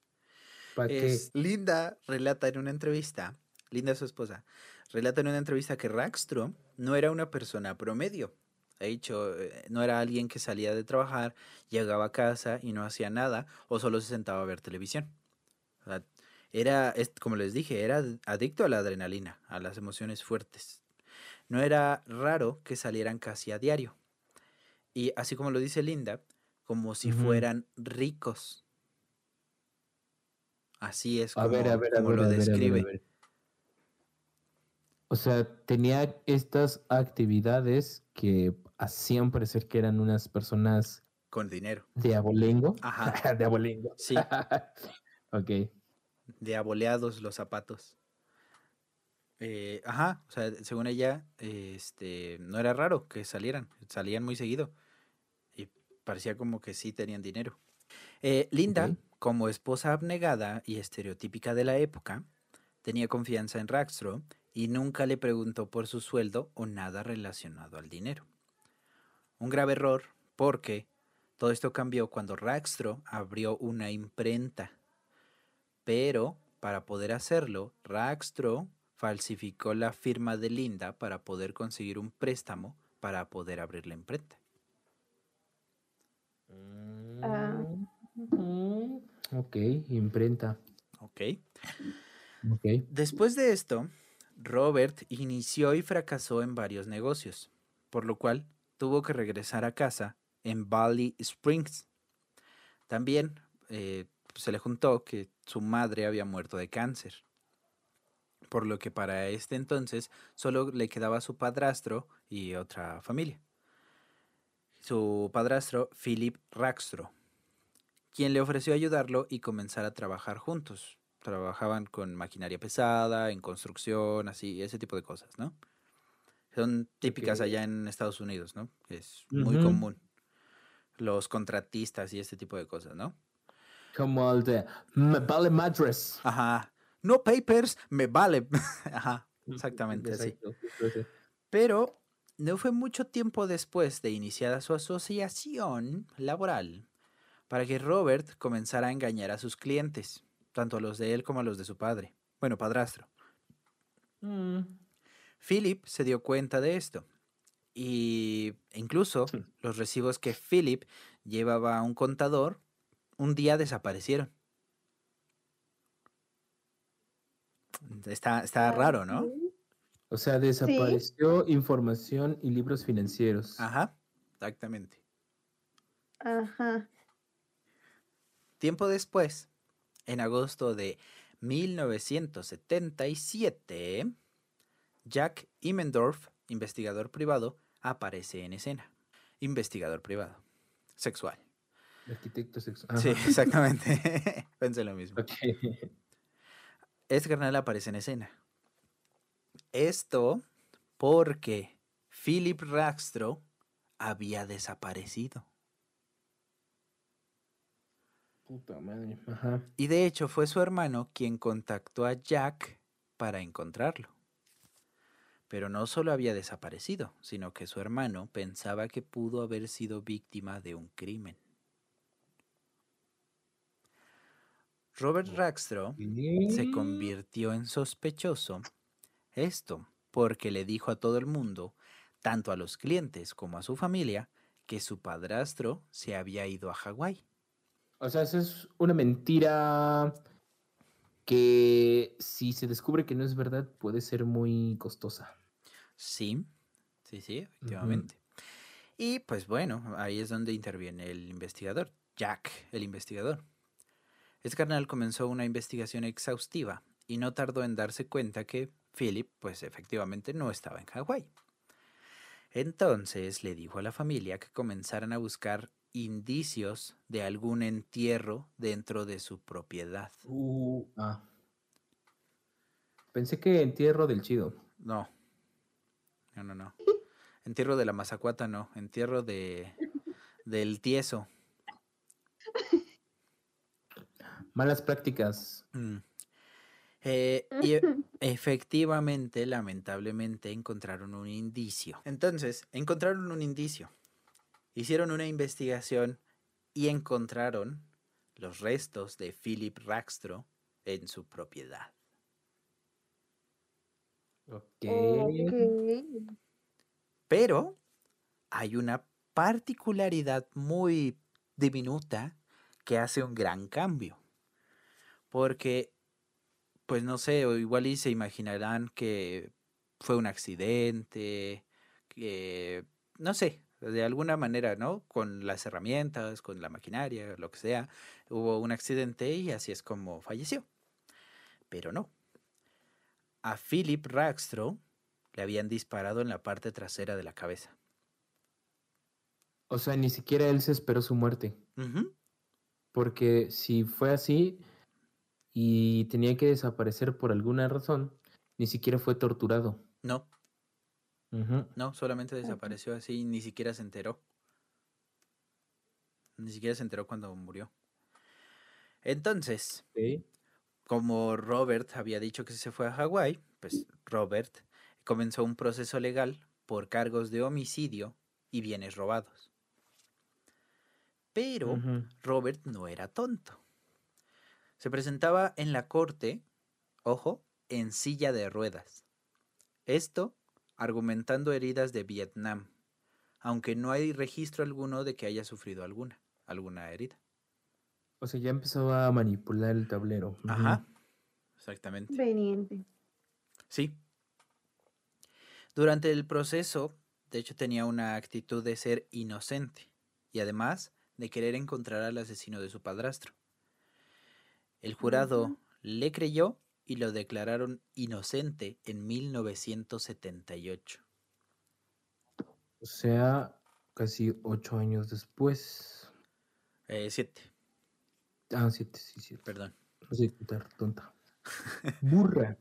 Linda relata en una entrevista, Linda su esposa, relata en una entrevista que Rackstrom no era una persona promedio. Ha dicho, eh, no era alguien que salía de trabajar, llegaba a casa y no hacía nada o solo se sentaba a ver televisión. O sea, era, como les dije, era ad- adicto a la adrenalina, a las emociones fuertes. No era raro que salieran casi a diario. Y así como lo dice Linda, como si fueran ricos. Así es como, a ver, a como ver, lo a ver, describe. O sea, tenía estas actividades que hacían parecer que eran unas personas Con dinero. de abolengo. Ajá. de abolengo. Sí, ok. de aboleados los zapatos. Eh, ajá, o sea, según ella, este, no era raro que salieran, salían muy seguido. Y parecía como que sí tenían dinero. Eh, Linda, como esposa abnegada y estereotípica de la época, tenía confianza en Rackstraw y nunca le preguntó por su sueldo o nada relacionado al dinero. Un grave error porque todo esto cambió cuando Rackstraw abrió una imprenta. Pero para poder hacerlo, Rackstraw falsificó la firma de Linda para poder conseguir un préstamo para poder abrir la imprenta. Ah. Mm, Ok, imprenta. ¿Ok? Ok. Después de esto, Robert inició y fracasó en varios negocios, por lo cual tuvo que regresar a casa en Valley Springs. También eh, se le juntó que su madre había muerto de cáncer, por lo que para este entonces solo le quedaba su padrastro y otra familia. Su padrastro, Philip Rackstraw, quien le ofreció ayudarlo y comenzar a trabajar juntos. Trabajaban con maquinaria pesada, en construcción, así, ese tipo de cosas, ¿no? Son típicas Ok. allá en Estados Unidos, ¿no? Es muy Ujú. común. Los contratistas y este tipo de cosas, ¿no? Como el de Me vale madres. Ajá. No papers, me vale. Ajá. Exactamente así. Exacto. Pero no fue mucho tiempo después de iniciada su asociación laboral para que Robert comenzara a engañar a sus clientes, tanto a los de él como a los de su padre. Bueno, padrastro. Mm, Philip se dio cuenta de esto. Y incluso Sí. los recibos que Philip llevaba a un contador un día desaparecieron. Está, está raro, ¿no? O sea, desapareció información y libros financieros. Ajá, exactamente. Ajá. Tiempo después, en agosto de 1977, Jack Immendorf, investigador privado, aparece en escena. Investigador privado. Sexual. Arquitecto sexual. Sí, exactamente. Pensé lo mismo. Ok. Este carnal aparece en escena. Esto porque Philip Rackstro había desaparecido. Puta madre. Ajá. Y de hecho fue su hermano quien contactó a Jack para encontrarlo. Pero no solo había desaparecido, sino que su hermano pensaba que pudo haber sido víctima de un crimen. Robert Rackstro se convirtió en sospechoso. Esto porque le dijo a todo el mundo, tanto a los clientes como a su familia, que su padrastro se había ido a Hawái. O sea, eso es una mentira que si se descubre que no es verdad puede ser muy costosa. Sí, sí, sí, efectivamente. Y pues bueno, ahí es donde interviene el investigador, Jack, el investigador. Este carnal comenzó una investigación exhaustiva y no tardó en darse cuenta que Philip, pues efectivamente no estaba en Hawái. Entonces le dijo a la familia que comenzaran a buscar indicios de algún entierro dentro de su propiedad. Uh, ah. Pensé que entierro del chido. No, no, no, no. Entierro de la mazacuata, no. Entierro de del tieso. Malas prácticas. Mm. Eh, y e- efectivamente, lamentablemente, encontraron un indicio. Entonces, encontraron un indicio. Hicieron una investigación y encontraron los restos de Philip Rackstro en su propiedad. Ok. Ok. Pero hay una particularidad muy diminuta que hace un gran cambio. Porque, pues no sé, o igual y se imaginarán que fue un accidente, que, no sé, de alguna manera, ¿no? Con las herramientas, con la maquinaria, lo que sea, hubo un accidente y así es como falleció. Pero no. A Philip Rackstro le habían disparado en la parte trasera de la cabeza. O sea, ni siquiera él se esperó su muerte. Porque si fue así y tenía que desaparecer por alguna razón, ni siquiera fue torturado. No, No, solamente desapareció así y ni siquiera se enteró. Ni siquiera se enteró cuando murió. Entonces, como Robert había dicho que se fue a Hawái, pues Robert comenzó un proceso legal por cargos de homicidio y bienes robados. Pero. Robert no era tonto. Se presentaba en la corte, ojo, en silla de ruedas. Esto argumentando heridas de Vietnam, aunque no hay registro alguno de que haya sufrido alguna, alguna herida. O sea, ya empezaba a manipular el tablero. Ajá, exactamente. Conveniente. Sí. Durante el proceso, de hecho, tenía una actitud de ser inocente y además de querer encontrar al asesino de su padrastro. El jurado le creyó y lo declararon inocente en 1978. O sea, casi ocho años después. Eh, siete, Ah, siete, sí, siete. perdón. No sé tonta. Burra.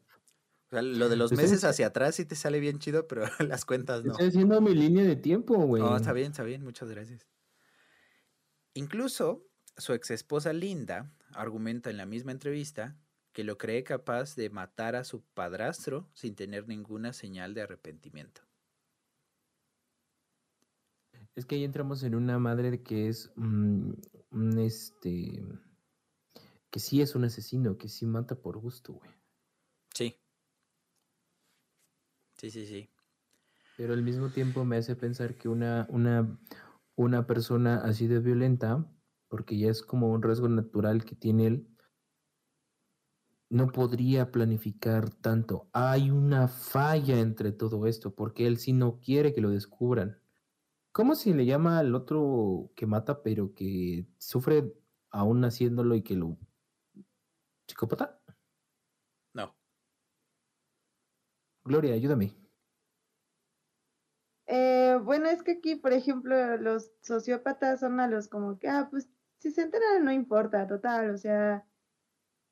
O sea, lo de los meses haci- hacia atrás sí te sale bien chido, pero las cuentas no. Estoy haciendo mi línea de tiempo, güey. No, está bien, está bien, muchas gracias. Incluso su ex esposa Linda argumenta en la misma entrevista que lo cree capaz de matar a su padrastro sin tener ninguna señal de arrepentimiento. Es que ahí entramos en una madre que es mm, un este que sí es un asesino, que sí mata por gusto, güey. Sí. Sí, sí, sí. Pero al mismo tiempo me hace pensar que una, una, una persona así de violenta, porque ya es como un rasgo natural que tiene él, no podría planificar tanto. Hay una falla entre todo esto, porque él sí no quiere que lo descubran. ¿Cómo se le llama al otro que mata, pero que sufre aún haciéndolo y que lo... ¿Psicópata? No. Gloria, ayúdame. Eh, bueno, es que aquí, por ejemplo, los sociópatas son a los como que, ah, pues si se enteran no importa, total, o sea,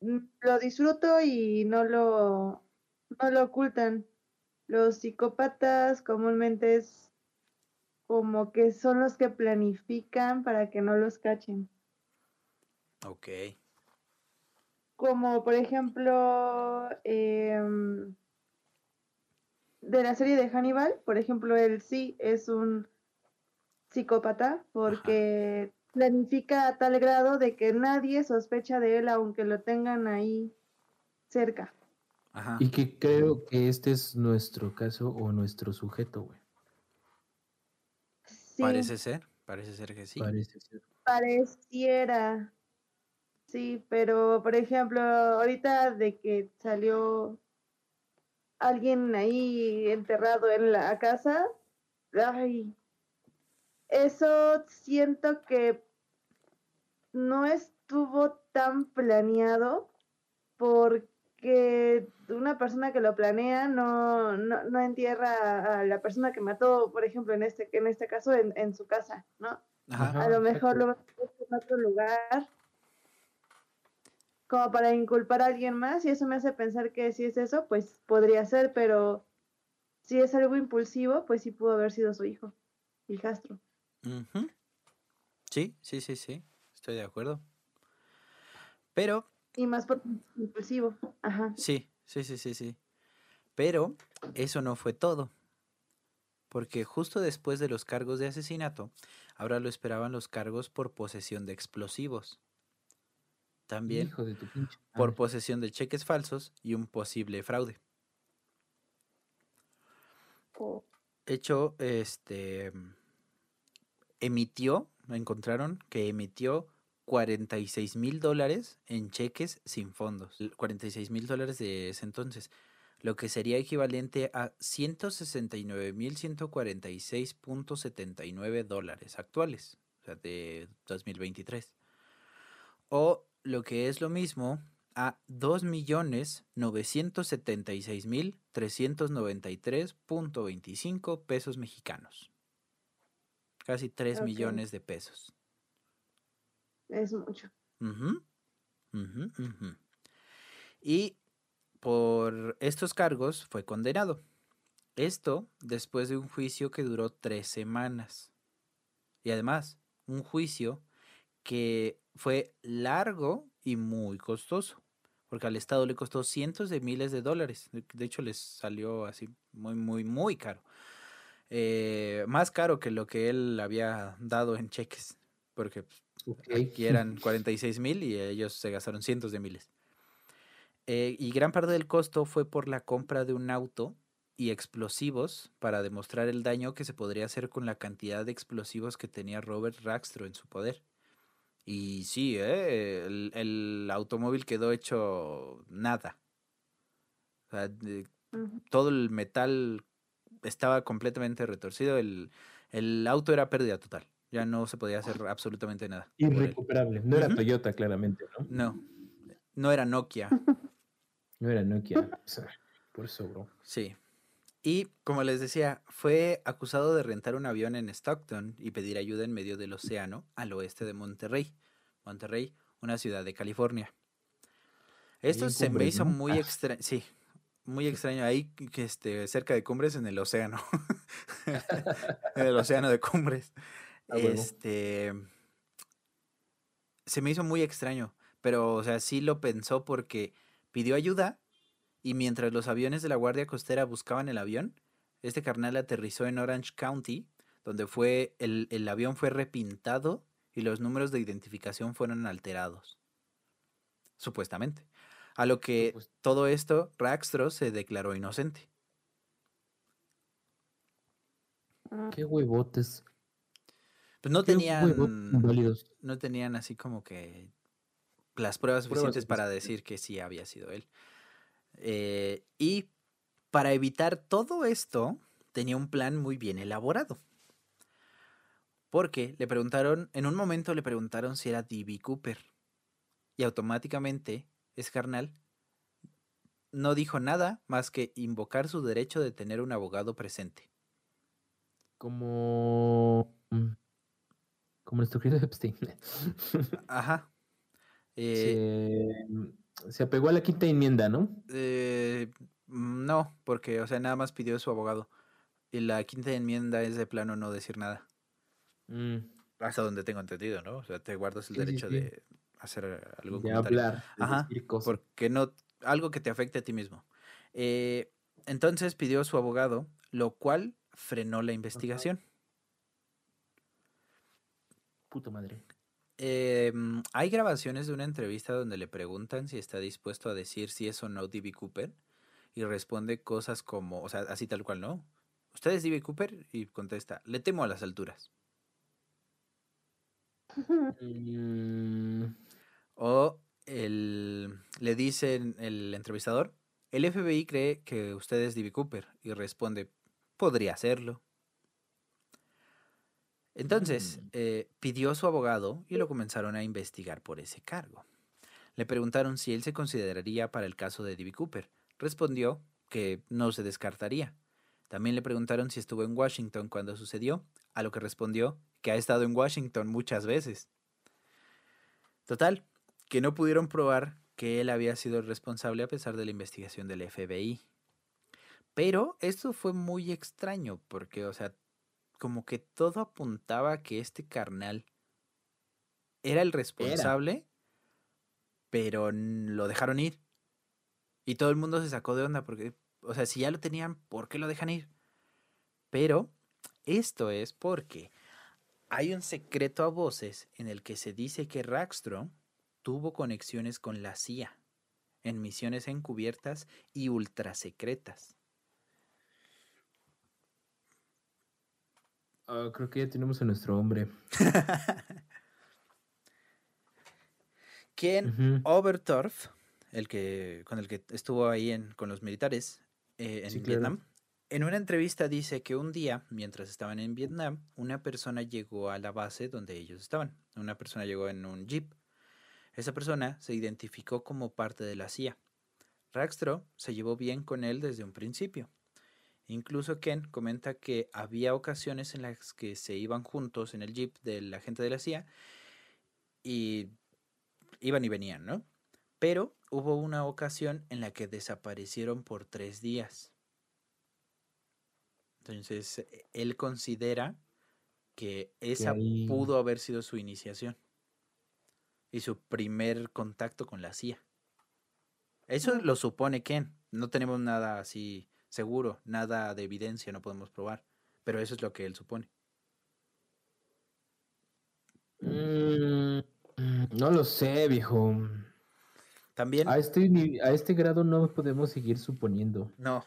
lo disfruto y no lo, no lo ocultan. Los psicópatas comúnmente es como que son los que planifican para que no los cachen. Ok. Como por ejemplo, em, de la serie de Hannibal, por ejemplo, él sí es un psicópata porque planifica a tal grado de que nadie sospecha de él aunque lo tengan ahí cerca. Ajá. Y que creo que este es nuestro caso o nuestro sujeto, güey. Sí, Parece ser, parece ser que sí. Parece ser. pareciera. Sí, pero por ejemplo, ahorita de que salió alguien ahí enterrado en la casa, ay, eso siento que no estuvo tan planeado porque una persona que lo planea no, no, no entierra a, la persona que mató, por ejemplo, en este, en este caso, en, en su casa, ¿no? Ajá. A lo mejor lo va a hacer en otro lugar como para inculpar a alguien más y eso me hace pensar que si es eso, pues podría ser, pero si es algo impulsivo, pues sí pudo haber sido su hijo, hijastro. Ujú. Sí, sí, sí, sí. Estoy de acuerdo. Pero Y más por impulsivo. Ajá. Sí, sí, sí, sí, sí. Pero eso no fue todo. Porque justo después de los cargos de asesinato, ahora lo esperaban los cargos por posesión de explosivos. También Hijo de tu pinche. por posesión de cheques falsos y un posible fraude. O- Hecho, este emitió, encontraron que emitió 46 mil dólares en cheques sin fondos. 46 mil dólares de ese entonces, lo que sería equivalente a 169 mil 146.79 dólares actuales, o sea, de 2023. O lo que es lo mismo a 2.976.393.25 pesos mexicanos. Casi 3 Ok. millones de pesos. es mucho. Y por estos cargos fue condenado. Esto después de un juicio que duró tres semanas. Y además, un juicio que fue largo y muy costoso. Porque al Estado le costó cientos de miles de dólares. De de hecho, les salió así muy, muy, muy caro. Eh, más caro que lo que él había dado en cheques. Porque pues. Aquí eran 46 mil y ellos se gastaron cientos de miles. Eh, y gran parte del costo fue por la compra de un auto y explosivos para demostrar el daño que se podría hacer con la cantidad de explosivos que tenía Robert Rackstro en su poder. Y sí, eh, el, el automóvil quedó hecho nada. O sea, de- Ujú. todo el metal estaba completamente retorcido. El, el auto era pérdida total. Ya no se podía hacer absolutamente nada. Irrecuperable. No era. Toyota, claramente, ¿no? No, no era Nokia. No era Nokia. o sea, por eso, bro. Sí. Y como les decía, fue acusado de rentar un avión en Stockton y pedir ayuda en medio del océano al oeste de Monterrey. Monterrey, una ciudad de California. Esto se me hizo muy Ah. extraño. Sí, muy extraño ahí, que este, cerca de Cumbres, en el océano. en el océano de Cumbres. Este. Se me hizo muy extraño. Pero, o sea, sí lo pensó porque pidió ayuda. Y mientras los aviones de la Guardia Costera buscaban el avión, este carnal aterrizó en Orange County, donde fue. El, el avión fue repintado y los números de identificación fueron alterados. Supuestamente. A lo que Supuest- todo esto, Rackstro se declaró inocente. Qué huevotes. Pues no qué tenían. no tenían así como que las pruebas Pruebas suficientes para decir que sí había sido él. Eh, y para evitar todo esto, tenía un plan muy bien elaborado. Porque le preguntaron, en un momento le preguntaron si era D.B. Cooper. Y automáticamente, ese carnal no dijo nada más que invocar su derecho de tener un abogado presente. Como. mm, Como nuestro querido Epstein. Ajá. Eh, se, se apegó a la quinta enmienda, ¿no? Eh, mm, no, porque, o sea, nada más pidió su abogado. Y la quinta enmienda es de plano no decir nada. Mm, Hasta donde tengo entendido, ¿no? O sea, te guardas el Sí, sí, derecho sí. de hacer algún de comentario. hablar, de Ajá, decir cosas. Porque no, algo que te afecte a ti mismo. Eh, entonces pidió su abogado, lo cual frenó la investigación. Puta madre. Eh, mm, hay grabaciones de una entrevista donde le preguntan si está dispuesto a decir si es o no D.B. Cooper y responde cosas como, o sea, así tal cual, ¿no? ¿Usted es D.B. Cooper? Y contesta, le temo a las alturas. O el, le dice el- el entrevistador, el FBI cree que usted es D.B. Cooper y responde, podría serlo. Entonces, Mm. eh, pidió a su abogado y lo comenzaron a investigar por ese cargo. Le preguntaron si él se consideraría para el caso de D.B. Cooper. Respondió que no se descartaría. También le preguntaron si estuvo en Washington cuando sucedió, a lo que respondió que ha estado en Washington muchas veces. Total, que no pudieron probar que él había sido el responsable a pesar de la investigación del FBI. Pero esto fue muy extraño porque, o sea, como que todo apuntaba a que este carnal era el responsable, pero lo dejaron ir. Y todo el mundo se sacó de onda porque, o sea, si ya lo tenían, ¿por qué lo dejan ir? Pero esto es porque hay un secreto a voces en el que se dice que Rackstro tuvo conexiones con la CIA en misiones encubiertas y ultrasecretas. ah, creo que ya tenemos a nuestro hombre. Quien Ujú. Obertorf, el que, con el que estuvo ahí en- con los militares eh, en Sí, claro. Vietnam, en una entrevista dice que un día, mientras estaban en Vietnam, una persona llegó a la base donde ellos estaban. Una persona llegó en un jeep. Esa persona se identificó como parte de la CIA. Rackstro se llevó bien con él desde un principio. Incluso Ken comenta que había ocasiones en las que se iban juntos en el jeep de la gente de la CIA y iban y venían, ¿no? Pero hubo una ocasión en la que desaparecieron por tres días. Entonces, él considera que esa ahí- pudo haber sido su iniciación y su primer contacto con la CIA. Eso lo supone Ken. No tenemos nada así seguro, nada de evidencia, no podemos probar. Pero eso es lo que él supone. Mm, no lo sé, viejo. También, A este, a este grado no podemos seguir suponiendo. no.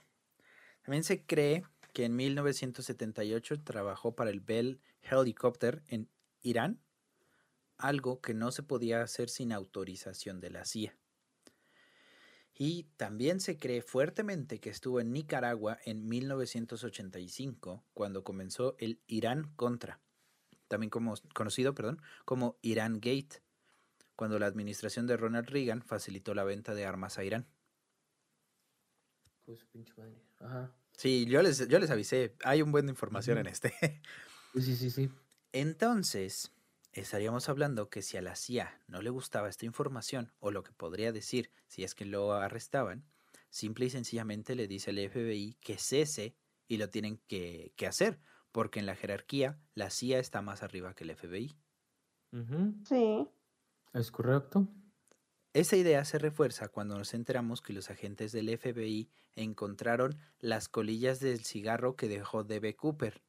También se cree que en 1978 trabajó para el Bell Helicopter en Irán, algo que no se podía hacer sin autorización de la CIA. Y también se cree fuertemente que estuvo en Nicaragua en 1985, cuando comenzó el Irán Contra, también como, conocido perdón, como Irán Gate, cuando la administración de Ronald Reagan facilitó la venta de armas a Irán. Pues pinche madre. Ajá. Sí, yo les, yo les avisé, hay un buen de información en este. Sí, sí, sí. Entonces, estaríamos hablando que si a la CIA no le gustaba esta información, o lo que podría decir si es que lo arrestaban, simple y sencillamente le dice al FBI que cese y lo tienen que, que hacer, porque en la jerarquía la CIA está más arriba que el FBI. Sí. Es correcto. Esa idea se refuerza cuando nos enteramos que los agentes del FBI encontraron las colillas del cigarro que dejó D.B. Cooper.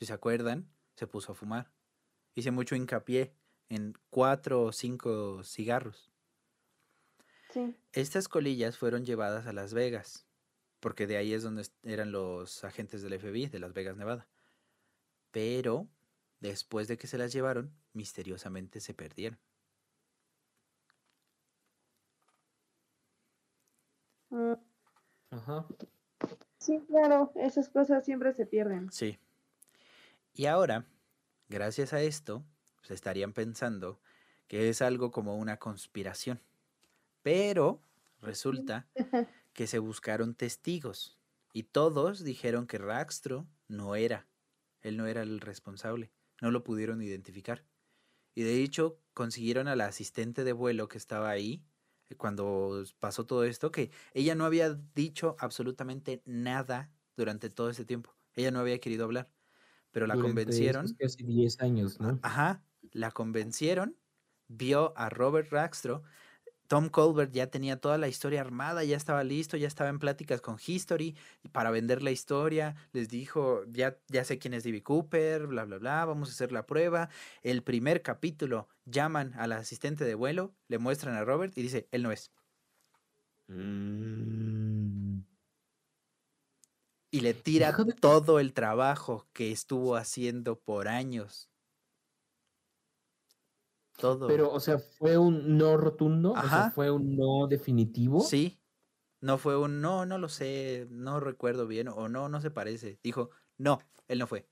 Si se acuerdan, se puso a fumar. Hice mucho hincapié en cuatro o cinco cigarros. Sí. Estas colillas fueron llevadas a Las Vegas, porque de ahí es donde eran los agentes del FBI, de Las Vegas, Nevada. Pero, después de que se las llevaron, misteriosamente se perdieron. Mm, Ajá. Sí, claro, esas cosas siempre se pierden. Sí. Y ahora, gracias a esto, se estarían pensando que es algo como una conspiración. Pero resulta que se buscaron testigos y todos dijeron que Raxtro no era. Él no era el responsable. No lo pudieron identificar. Y de hecho consiguieron a la asistente de vuelo que estaba ahí eh, cuando pasó todo esto, que ella no había dicho absolutamente nada durante todo este tiempo. Ella no había querido hablar. Pero la Durante convencieron. casi 10 años, ¿no? Ajá, la convencieron, vio a Robert Raxtro. Tom Colbert ya tenía toda la historia armada, ya estaba listo, ya estaba en pláticas con History para vender la historia. Les dijo, ya, ya sé quién es D.B. Cooper, bla, bla, bla, vamos a hacer la prueba. El primer capítulo llaman al asistente de vuelo, le muestran a Robert y dice, él no es. Mm. Y le tira todo el trabajo que estuvo haciendo por años. Todo. Pero, o sea, fue un no rotundo, o sea, Ajá. fue un no definitivo. Sí. No fue un no, no lo sé, no recuerdo bien, o no, no se parece. Dijo, no, él no fue.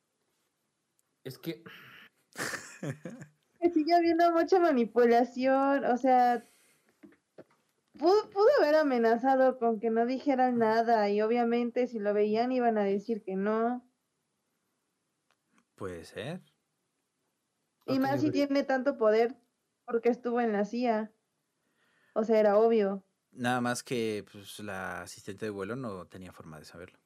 Es que, Que sigue habiendo mucha manipulación, o sea, pudo, pudo haber amenazado con que no dijeran nada y obviamente si lo veían iban a decir que no. Puede ser. Y más si tiene tanto poder porque estuvo en la CIA. O sea, era obvio. Nada más que pues, la asistente de vuelo no tenía forma de saberlo.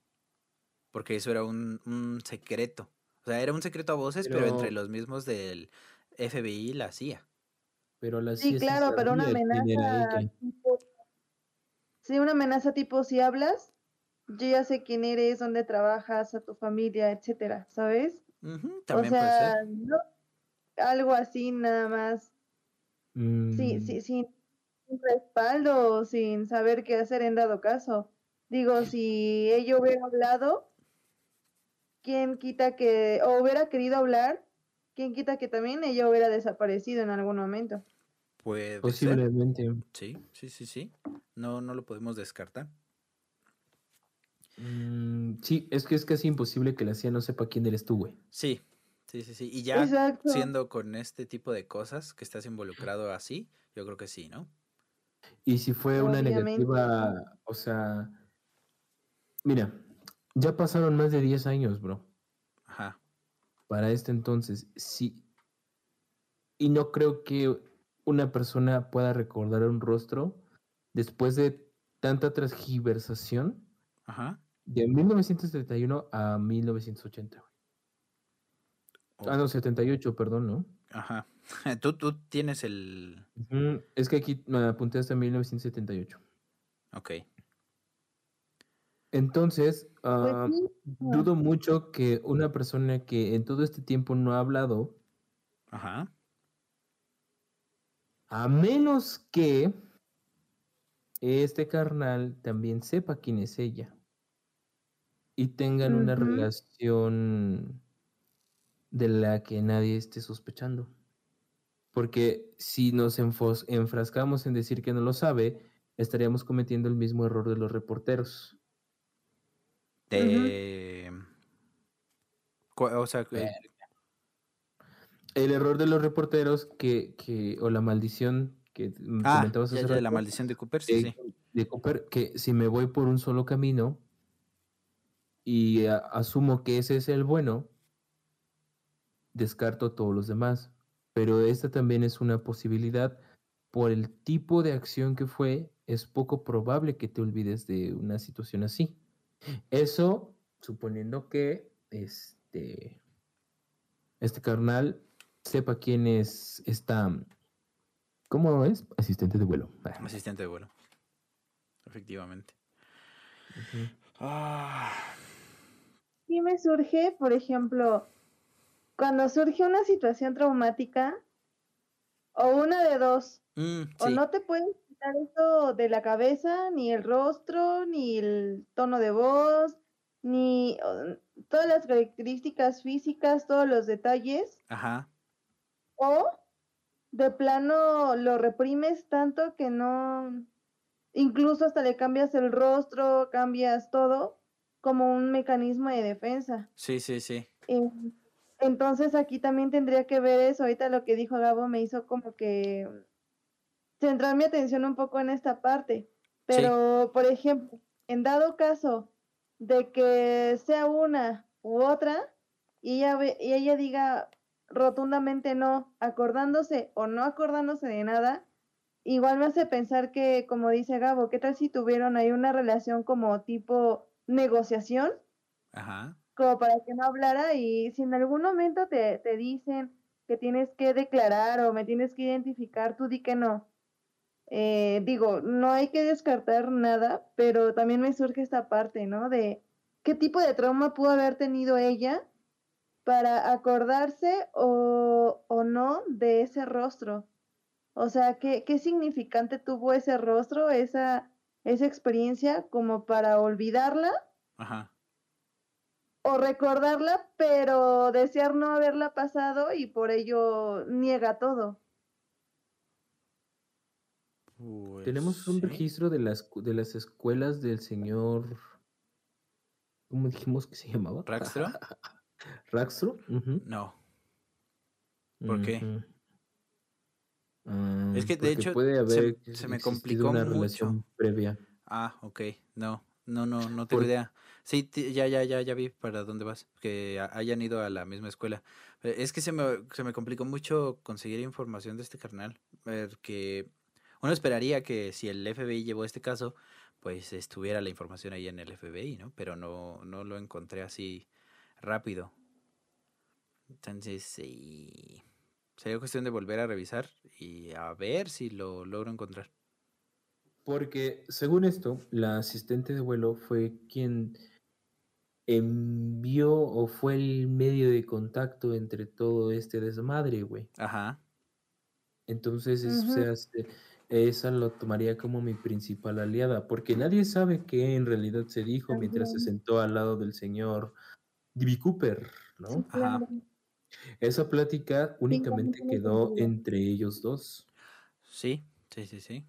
Porque eso era un, un secreto. O sea, era un secreto a voces, pero, entre Pero- los mismos del FBI y la CIA. pero la Sí, CIA claro, pero una amenaza Sí, una amenaza tipo si hablas, yo ya sé quién eres, dónde trabajas, a tu familia, etcétera, ¿sabes? O también sea, ser. no, algo así nada más, sí, Mm, sí, sin sin respaldo, sin saber qué hacer en dado caso. Digo, si ella hubiera hablado, ¿quién quita que, o hubiera querido hablar, quién quita que también ella hubiera desaparecido en algún momento? Puede ser. Posiblemente. Sí, sí, sí, sí. No, no lo podemos descartar. Mm, sí, es que es casi imposible que la CIA no sepa quién eres tú, güey. Sí, sí, sí, sí. Y ya Exacto. siendo con este tipo de cosas que estás involucrado así, yo creo que sí, ¿no? Y si fue una Obviamente. negativa, o sea, mira, ya pasaron más de 10 años, bro, Ajá. para este entonces, sí. Y no creo que una persona pueda recordar un rostro después de tanta transgiversación Ajá. de 1931 a 1980. güey. Ah, no, 78, perdón, ¿no? Ajá. Tú, tú tienes el. Es que aquí me apunté hasta 1978. Ok. Entonces, Pues ah, dudo mucho que una persona que en todo este tiempo no ha hablado, Ajá. a menos que este carnal también sepa quién es ella y tengan una relación de la que nadie esté sospechando. Porque si nos enfos- enfrascamos en decir que no lo sabe, estaríamos cometiendo el mismo error de los reporteros. De. O sea, que- El error de los reporteros que, que o la maldición que ah, comentabas ya, hace ya, la maldición de Cooper, sí, de, sí. de Cooper, que si me voy por un solo camino y a- asumo que ese es el bueno, descarto todos los demás. Pero esta también es una posibilidad por el tipo de acción que fue es poco probable que te olvides de una situación así. Eso suponiendo que este, este carnal sepa quién es esta, ¿cómo es? Asistente de vuelo. Ah, Asistente de vuelo. Efectivamente. ujú. Ah, Sí me surge, por ejemplo, cuando surge una situación traumática, o una de dos, mm, o no te puedes quitar eso de la cabeza, ni el rostro, ni el tono de voz, ni o- todas las características físicas, todos los detalles, Ajá. o de plano lo reprimes tanto que no, incluso hasta le cambias el rostro, cambias todo como un mecanismo de defensa. Sí, sí, sí. Eh, Entonces aquí también tendría que ver eso. Ahorita lo que dijo Gabo me hizo como que centrar mi atención un poco en esta parte. Pero, por ejemplo, en dado caso de que sea una u otra y ella, y ella diga rotundamente no, acordándose o no acordándose de nada, igual me hace pensar que, como dice Gabo, ¿qué tal si tuvieron ahí una relación como tipo negociación? Ajá. como para que no hablara y si en algún momento te, te dicen que tienes que declarar o me tienes que identificar, tú di que no. Eh, digo, no hay que descartar nada, pero también me surge esta parte, ¿no? De qué tipo de trauma pudo haber tenido ella para acordarse o, o no de ese rostro. O sea, ¿qué, qué significante tuvo ese rostro, esa, esa experiencia como para olvidarla Ajá. o recordarla, pero desear no haberla pasado y por ello niega todo. Tenemos Pues un sí. registro de las, de las escuelas del señor. ¿Cómo dijimos que se llamaba? ¿Raxtro? Ujú, No. ¿Por qué? Es que, de hecho, puede se- haber se me complicó una mucho. relación previa. Ah, ok. No, no, no, no tengo Por- idea. Sí, ya, ya, ya, ya vi para dónde vas. Que ha- hayan ido a la misma escuela. Eh, Es que se me, se me complicó mucho conseguir información de este carnal. Que uno esperaría que si el FBI llevó este caso, pues estuviera la información ahí en el FBI, ¿no? Pero no, no lo encontré así rápido. Entonces, sí. Sería cuestión de volver a revisar y a ver si lo logro encontrar. Porque, según esto, la asistente de vuelo fue quien envió o fue el medio de contacto entre todo este desmadre, güey. Ajá. Entonces, se hace- esa lo tomaría como mi principal aliada, porque nadie sabe qué en realidad se dijo mientras se sentó al lado del señor D.B. Cooper, ¿no? Sí, Ajá. Esa plática únicamente quedó entre ellos dos. Sí, sí, sí, sí.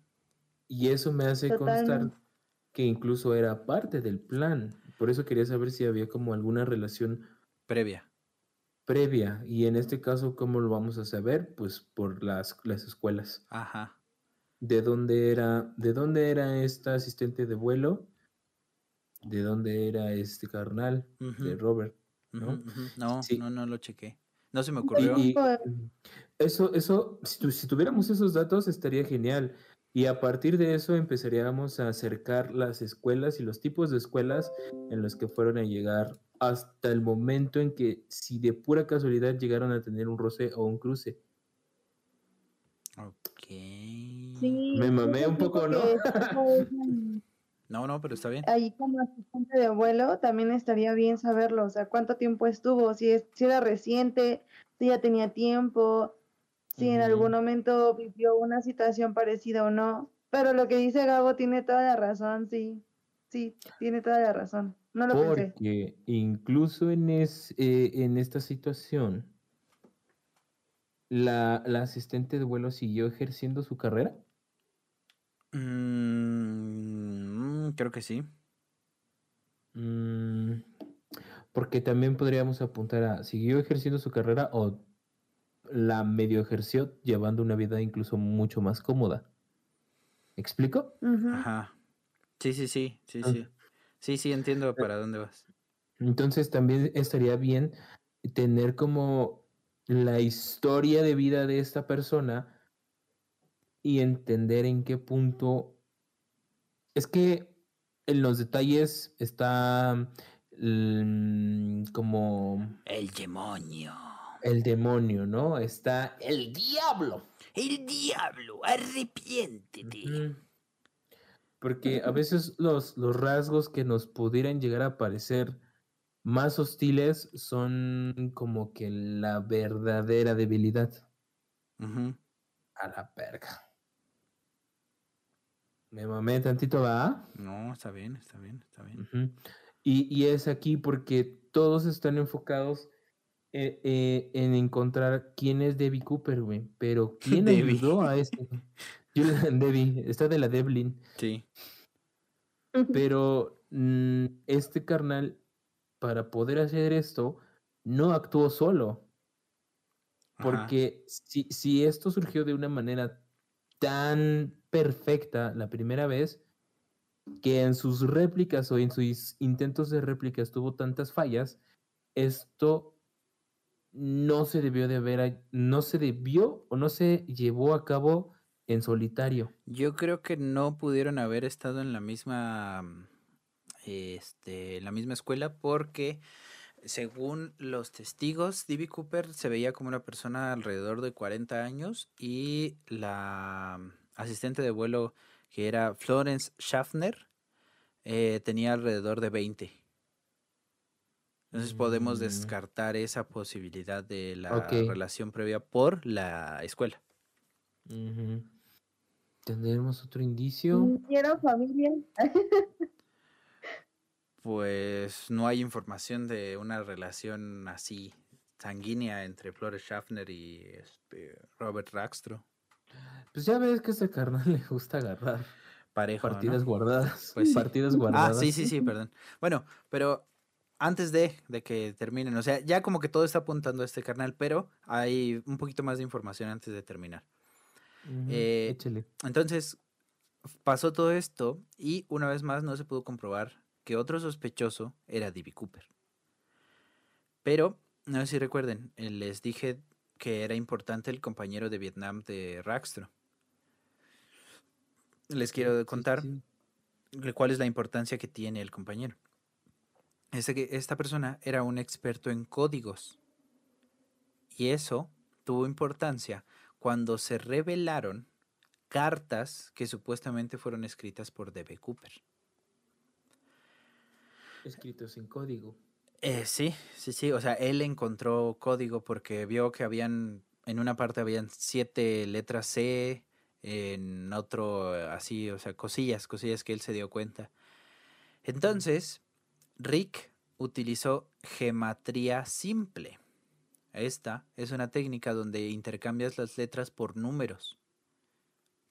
Y eso me hace constar que incluso era parte del plan. Por eso quería saber si había como alguna relación Previa. previa. Y en este caso, ¿cómo lo vamos a saber? Pues por las, las escuelas. Ajá. ¿De dónde era, de dónde era esta asistente de vuelo? ¿De dónde era este carnal de Robert? ¿no? No, Sí. no, no lo chequé. No se me ocurrió. y eso, eso, si, tu- si tuviéramos esos datos estaría genial. Y a partir de eso empezaríamos a acercar las escuelas y los tipos de escuelas en los que fueron a llegar hasta el momento en que, si de pura casualidad llegaron a tener un roce o un cruce. Ok. Sí, Me mamé un poco, ¿no? No, no, pero está bien. Ahí como asistente de vuelo también estaría bien saberlo, o sea, cuánto tiempo estuvo, si, es, si era reciente, si ya tenía tiempo, si en algún momento vivió una situación parecida o no. Pero lo que dice Gabo tiene toda la razón, sí, sí, tiene toda la razón. No lo pensé. Porque incluso en, es, eh, en esta situación, la, la asistente de vuelo siguió ejerciendo su carrera. Mm, creo que sí. Mm, porque también podríamos apuntar a, ¿siguió ejerciendo su carrera o la medio ejerció llevando una vida incluso mucho más cómoda? ¿Me explico? Ajá. Sí, sí, sí, sí, Ah. sí. Sí, sí, entiendo Eh, para dónde vas. Entonces también estaría bien tener como la historia de vida de esta persona y entender en qué punto Es que en los detalles está mm, como El demonio. el demonio, ¿no? Está el diablo. El diablo, arrepiéntete. Porque a veces los, los rasgos que nos pudieran llegar a parecer más hostiles son como que la verdadera debilidad. A la verga. Me mamé tantito, ¿va? No, está bien, está bien, está bien. Y, y es aquí porque todos están enfocados eh, eh, en encontrar quién es Debbie Cooper, güey. Pero quién Debbie. ayudó a este. Julian Debbie, está de la Devlin. Sí. Pero mm, este carnal, para poder hacer esto, no actuó solo. Porque si, si esto surgió de una manera tan perfecta la primera vez, que en sus réplicas o en sus intentos de réplicas tuvo tantas fallas, esto no se debió de haber, no se debió o no se llevó a cabo en solitario. Yo creo que no pudieron haber estado en la misma mm, este, la misma escuela porque según los testigos, D.B. Cooper se veía como una persona alrededor de 40 años y la mm, asistente de vuelo que era Florence Schaffner eh, tenía alrededor de 20. Entonces podemos Mm. descartar esa posibilidad de la relación previa por la escuela. ¿Tendremos otro indicio? ¿Hicieron familia? Pues no hay información de una relación así sanguínea entre Flores Schaffner y este, Robert Rackstro. Pues ya ves que a este carnal le gusta agarrar Parejo, ¿no? partidas guardadas. Pues sí. Partidas Ah, guardadas. sí, sí, sí, perdón. Bueno, pero antes de, de que terminen, o sea, ya como que todo está apuntando a este carnal, pero hay un poquito más de información antes de terminar. Ujú, Eh, échale. Entonces, pasó todo esto y una vez más no se pudo comprobar que otro sospechoso era D.B. Cooper. Pero, no sé si recuerden, eh, les dije que era importante el compañero de Vietnam de Rackstro. Les quiero sí, contar sí. cuál es la importancia que tiene el compañero. Este esta persona era un experto en códigos. Y eso tuvo importancia cuando se revelaron cartas que supuestamente fueron escritas por D.B. Cooper. Escritos en código. Eh, sí, sí, sí. O sea, él encontró código porque vio que habían, en una parte habían siete letras C, en otro eh, así, o sea, cosillas, cosillas que él se dio cuenta. Entonces, Rick utilizó gematría simple. Esta es una técnica donde intercambias las letras por números.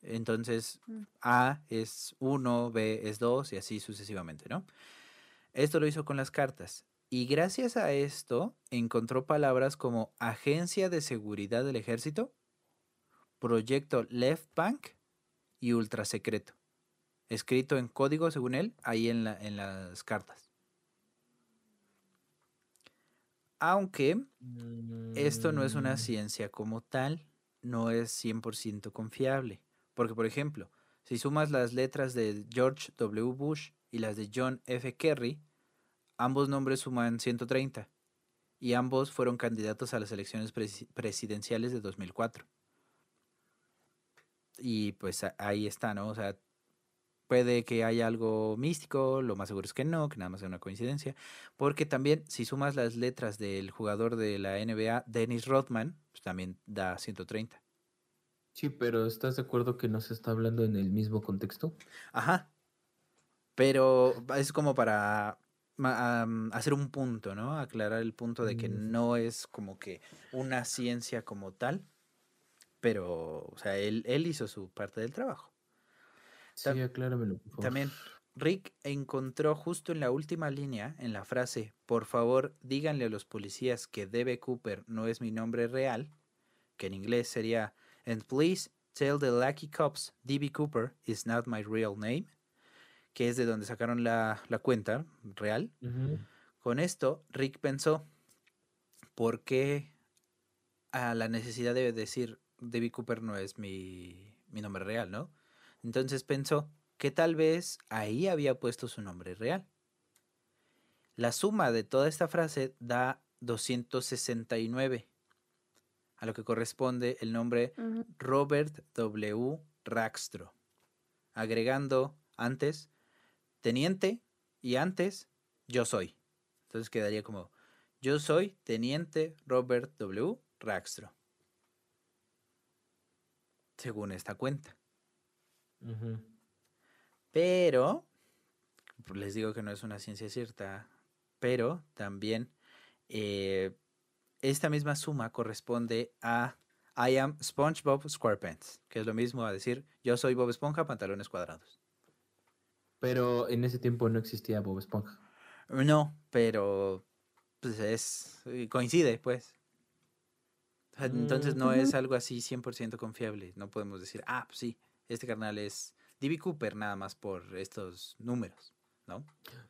Entonces, Mm. A es 1, B es 2 y así sucesivamente, ¿no? Esto lo hizo con las cartas. Y gracias a esto encontró palabras como Agencia de Seguridad del Ejército, Proyecto Left Bank y Ultra Secreto. Escrito en código, según él, ahí en, la- en las cartas. Aunque esto no es una Mm, ciencia como tal, no es 100% confiable. Porque, por ejemplo, si sumas las letras de George W. Bush y las de John F. Kerry, ambos nombres suman 130. Y ambos fueron candidatos a las elecciones presi- presidenciales de 2004. Y pues ahí está, ¿no? O sea, puede que haya algo místico, lo más seguro es que no, que nada más sea una coincidencia. Porque también, si sumas las letras del jugador de la NBA, Dennis Rodman, pues también da 130. Sí, pero ¿estás de acuerdo que no se está hablando en el mismo contexto? Ajá. Pero es como para hacer un punto, ¿no? Aclarar el punto de que Mm. no es como que una ciencia como tal, pero, o sea, él, él hizo su parte del trabajo. Sí, Tam- acláramelo, por favor. También Rick encontró justo en la última línea, en la frase, por favor, díganle a los policías que D.B. Cooper no es mi nombre real, que en inglés sería, and please tell the lucky cops D.B. Cooper is not my real name, que es de donde sacaron la, la cuenta real. Con esto, Rick pensó, ¿por qué a la necesidad de decir D.B. Cooper no es mi, mi nombre real, ¿no? Entonces pensó que tal vez ahí había puesto su nombre real. La suma de toda esta frase da 269, a lo que corresponde el nombre. Robert W. Rackstro, agregando antes teniente y antes yo soy. Entonces quedaría como yo soy teniente Robert W. Rackstro. Según esta cuenta. Pero, pues, les digo que no es una ciencia cierta, pero también eh, esta misma suma corresponde a I am SpongeBob SquarePants, que es lo mismo a decir yo soy Bob Esponja, pantalones cuadrados. Pero en ese tiempo no existía Bob Esponja. No, pero pues es eh, coincide, pues. Entonces no es algo así 100% confiable. No podemos decir, ah, pues sí, este carnal es D.B. Cooper nada más por estos números, ¿no?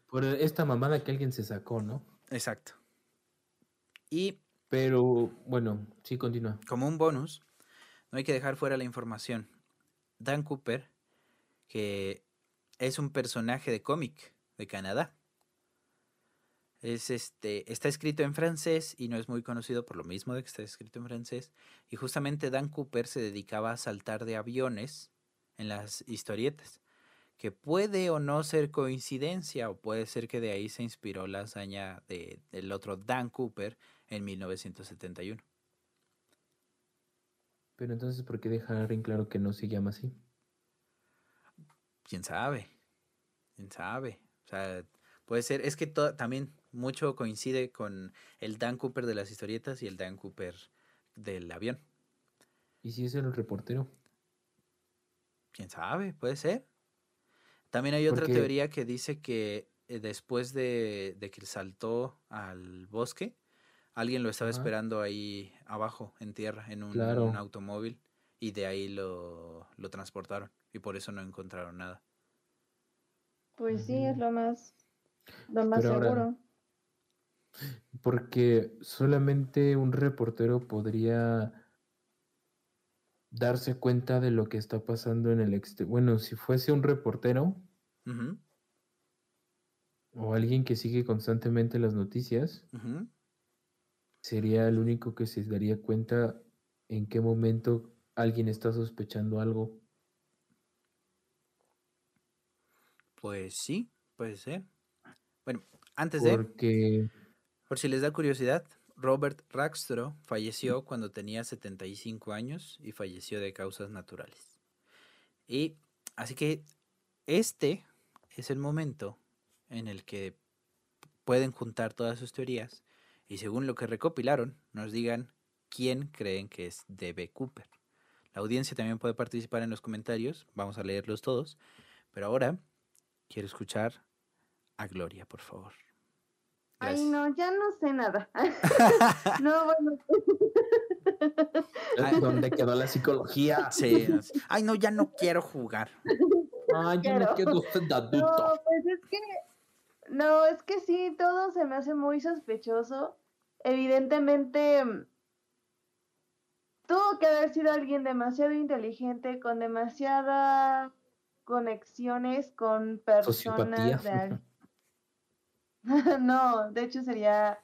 Por esta mamada que alguien se sacó, ¿no? Exacto. Y Pero bueno, sí, continúa. como un bonus, no hay que dejar fuera la información. Dan Cooper, que es un personaje de cómic de Canadá. Es este, está escrito en francés y no es muy conocido por lo mismo de que está escrito en francés. Y justamente Dan Cooper se dedicaba a saltar de aviones en las historietas. Que puede o no ser coincidencia, o puede ser que de ahí se inspiró la hazaña de- del otro Dan Cooper en 1971. Pero entonces, ¿por qué dejar en claro que no se llama así? Quién sabe, quién sabe. O sea, puede ser, es que to- también mucho coincide con el Dan Cooper de las historietas y el Dan Cooper del avión. ¿Y si es el reportero? Quién sabe, puede ser. También hay otra teoría que dice que eh, después de, de que saltó al bosque, alguien lo estaba Ajá. esperando ahí abajo, en tierra, en un, Claro. un automóvil, y de ahí lo, lo transportaron, y por eso no encontraron nada. Pues sí, es lo más, lo más Pero ahora- seguro. Porque solamente un reportero podría darse cuenta de lo que está pasando en el exterior. Bueno, si fuese un reportero o alguien que sigue constantemente las noticias, sería el único que se daría cuenta en qué momento alguien está sospechando algo. Pues sí, puede ser. Bueno, antes de, Porque por si les da curiosidad, Robert Rackstro falleció cuando tenía 75 años y falleció de causas naturales. Y así que este es el momento en el que pueden juntar todas sus teorías y según lo que recopilaron, nos digan quién creen que es D.B. Cooper. La audiencia también puede participar en los comentarios, vamos a leerlos todos, pero ahora quiero escuchar a Gloria, por favor. Ay, no, ya no sé nada. no, bueno, Ay. ¿dónde quedó la psicología? Sí, no sé. Ay, no, ya no quiero jugar. Ay, yo Quiero. me quedo de adulto. no, pues es que, no, es que sí, todo se me hace muy sospechoso. Evidentemente, tuvo que haber sido alguien demasiado inteligente, con demasiadas conexiones con personas de No, de hecho sería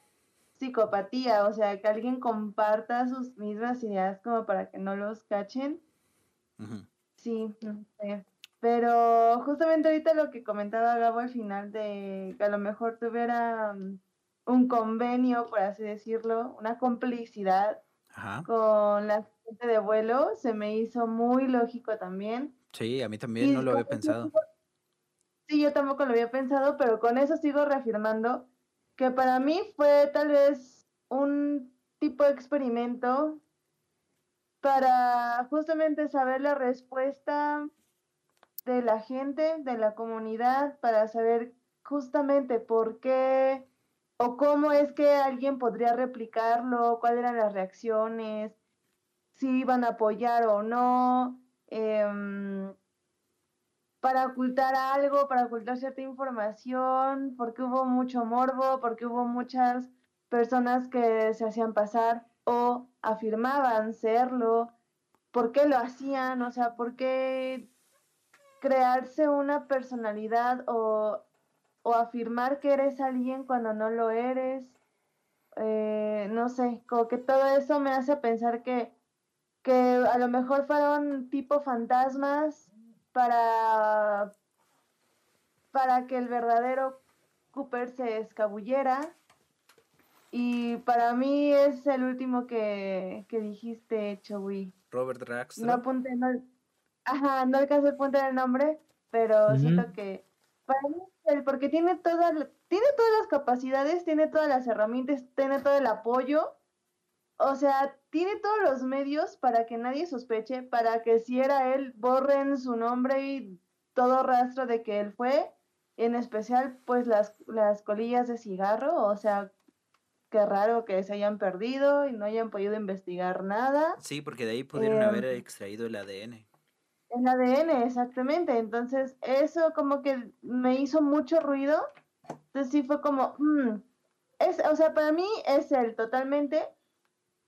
psicopatía, o sea, que alguien comparta sus mismas ideas como para que no los cachen. Sí, no sé. Pero justamente ahorita lo que comentaba Gabo al final de que a lo mejor tuviera mm, un convenio, por así decirlo, una complicidad Ajá. con la gente de vuelo, se me hizo muy lógico también. Sí, a mí también no lo había pensado. sigo- Sí, yo tampoco lo había pensado, pero con eso sigo reafirmando que para mí fue tal vez un tipo de experimento para justamente saber la respuesta de la gente, de la comunidad, para saber justamente por qué o cómo es que alguien podría replicarlo, cuáles eran las reacciones, si iban a apoyar o no, em, para ocultar algo, para ocultar cierta información, porque hubo mucho morbo, porque hubo muchas personas que se hacían pasar o afirmaban serlo, por qué lo hacían, o sea, por qué crearse una personalidad o, o afirmar que eres alguien cuando no lo eres. Eh, no sé, como que todo eso me hace pensar que, que a lo mejor fueron tipo fantasmas para, para que el verdadero Cooper se escabullera. Y para mí es el último que, que dijiste, Chowi. Robert Raxton. No apunté, no, ajá, no alcancé a apuntar el nombre, pero siento que para mí porque tiene todas, tiene todas las capacidades, tiene todas las herramientas, tiene todo el apoyo. O sea, tiene todos los medios para que nadie sospeche, para que si era él, borren su nombre y todo rastro de que él fue. En especial, pues las, las colillas de cigarro, o sea, qué raro que se hayan perdido y no hayan podido investigar nada. Sí, porque de ahí pudieron Em, haber extraído el ADN. El ADN, exactamente. Entonces, eso como que me hizo mucho ruido. Entonces sí fue como, mm, es, o sea, para mí es él totalmente.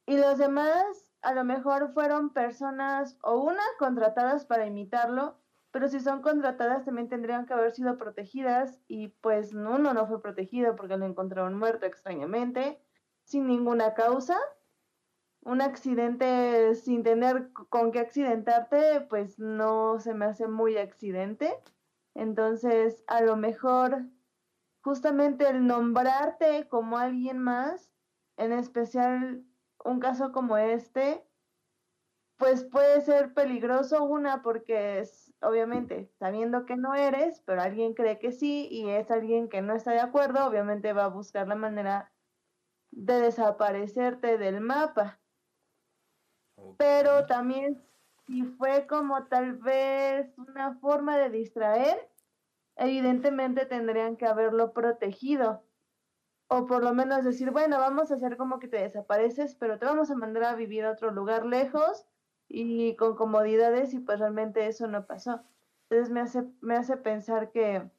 Y los demás a lo mejor fueron personas o una contratadas para imitarlo, pero si son contratadas también tendrían que haber sido protegidas y pues uno no fue protegido porque lo encontraron muerto extrañamente, sin ninguna causa un accidente sin tener con qué accidentarte, pues no se me hace muy accidente. Entonces, a lo mejor justamente el nombrarte como alguien más, en especial un caso como este, pues puede ser peligroso una porque es obviamente sabiendo que no eres, pero alguien cree que sí y es alguien que no está de acuerdo, obviamente va a buscar la manera de desaparecerte del mapa pero también si fue como tal vez una forma de distraer, evidentemente tendrían que haberlo protegido. O por lo menos decir, bueno, vamos a hacer como que te desapareces, pero te vamos a mandar a vivir a otro lugar lejos y con comodidades y pues realmente eso no pasó. Entonces me hace, me hace pensar que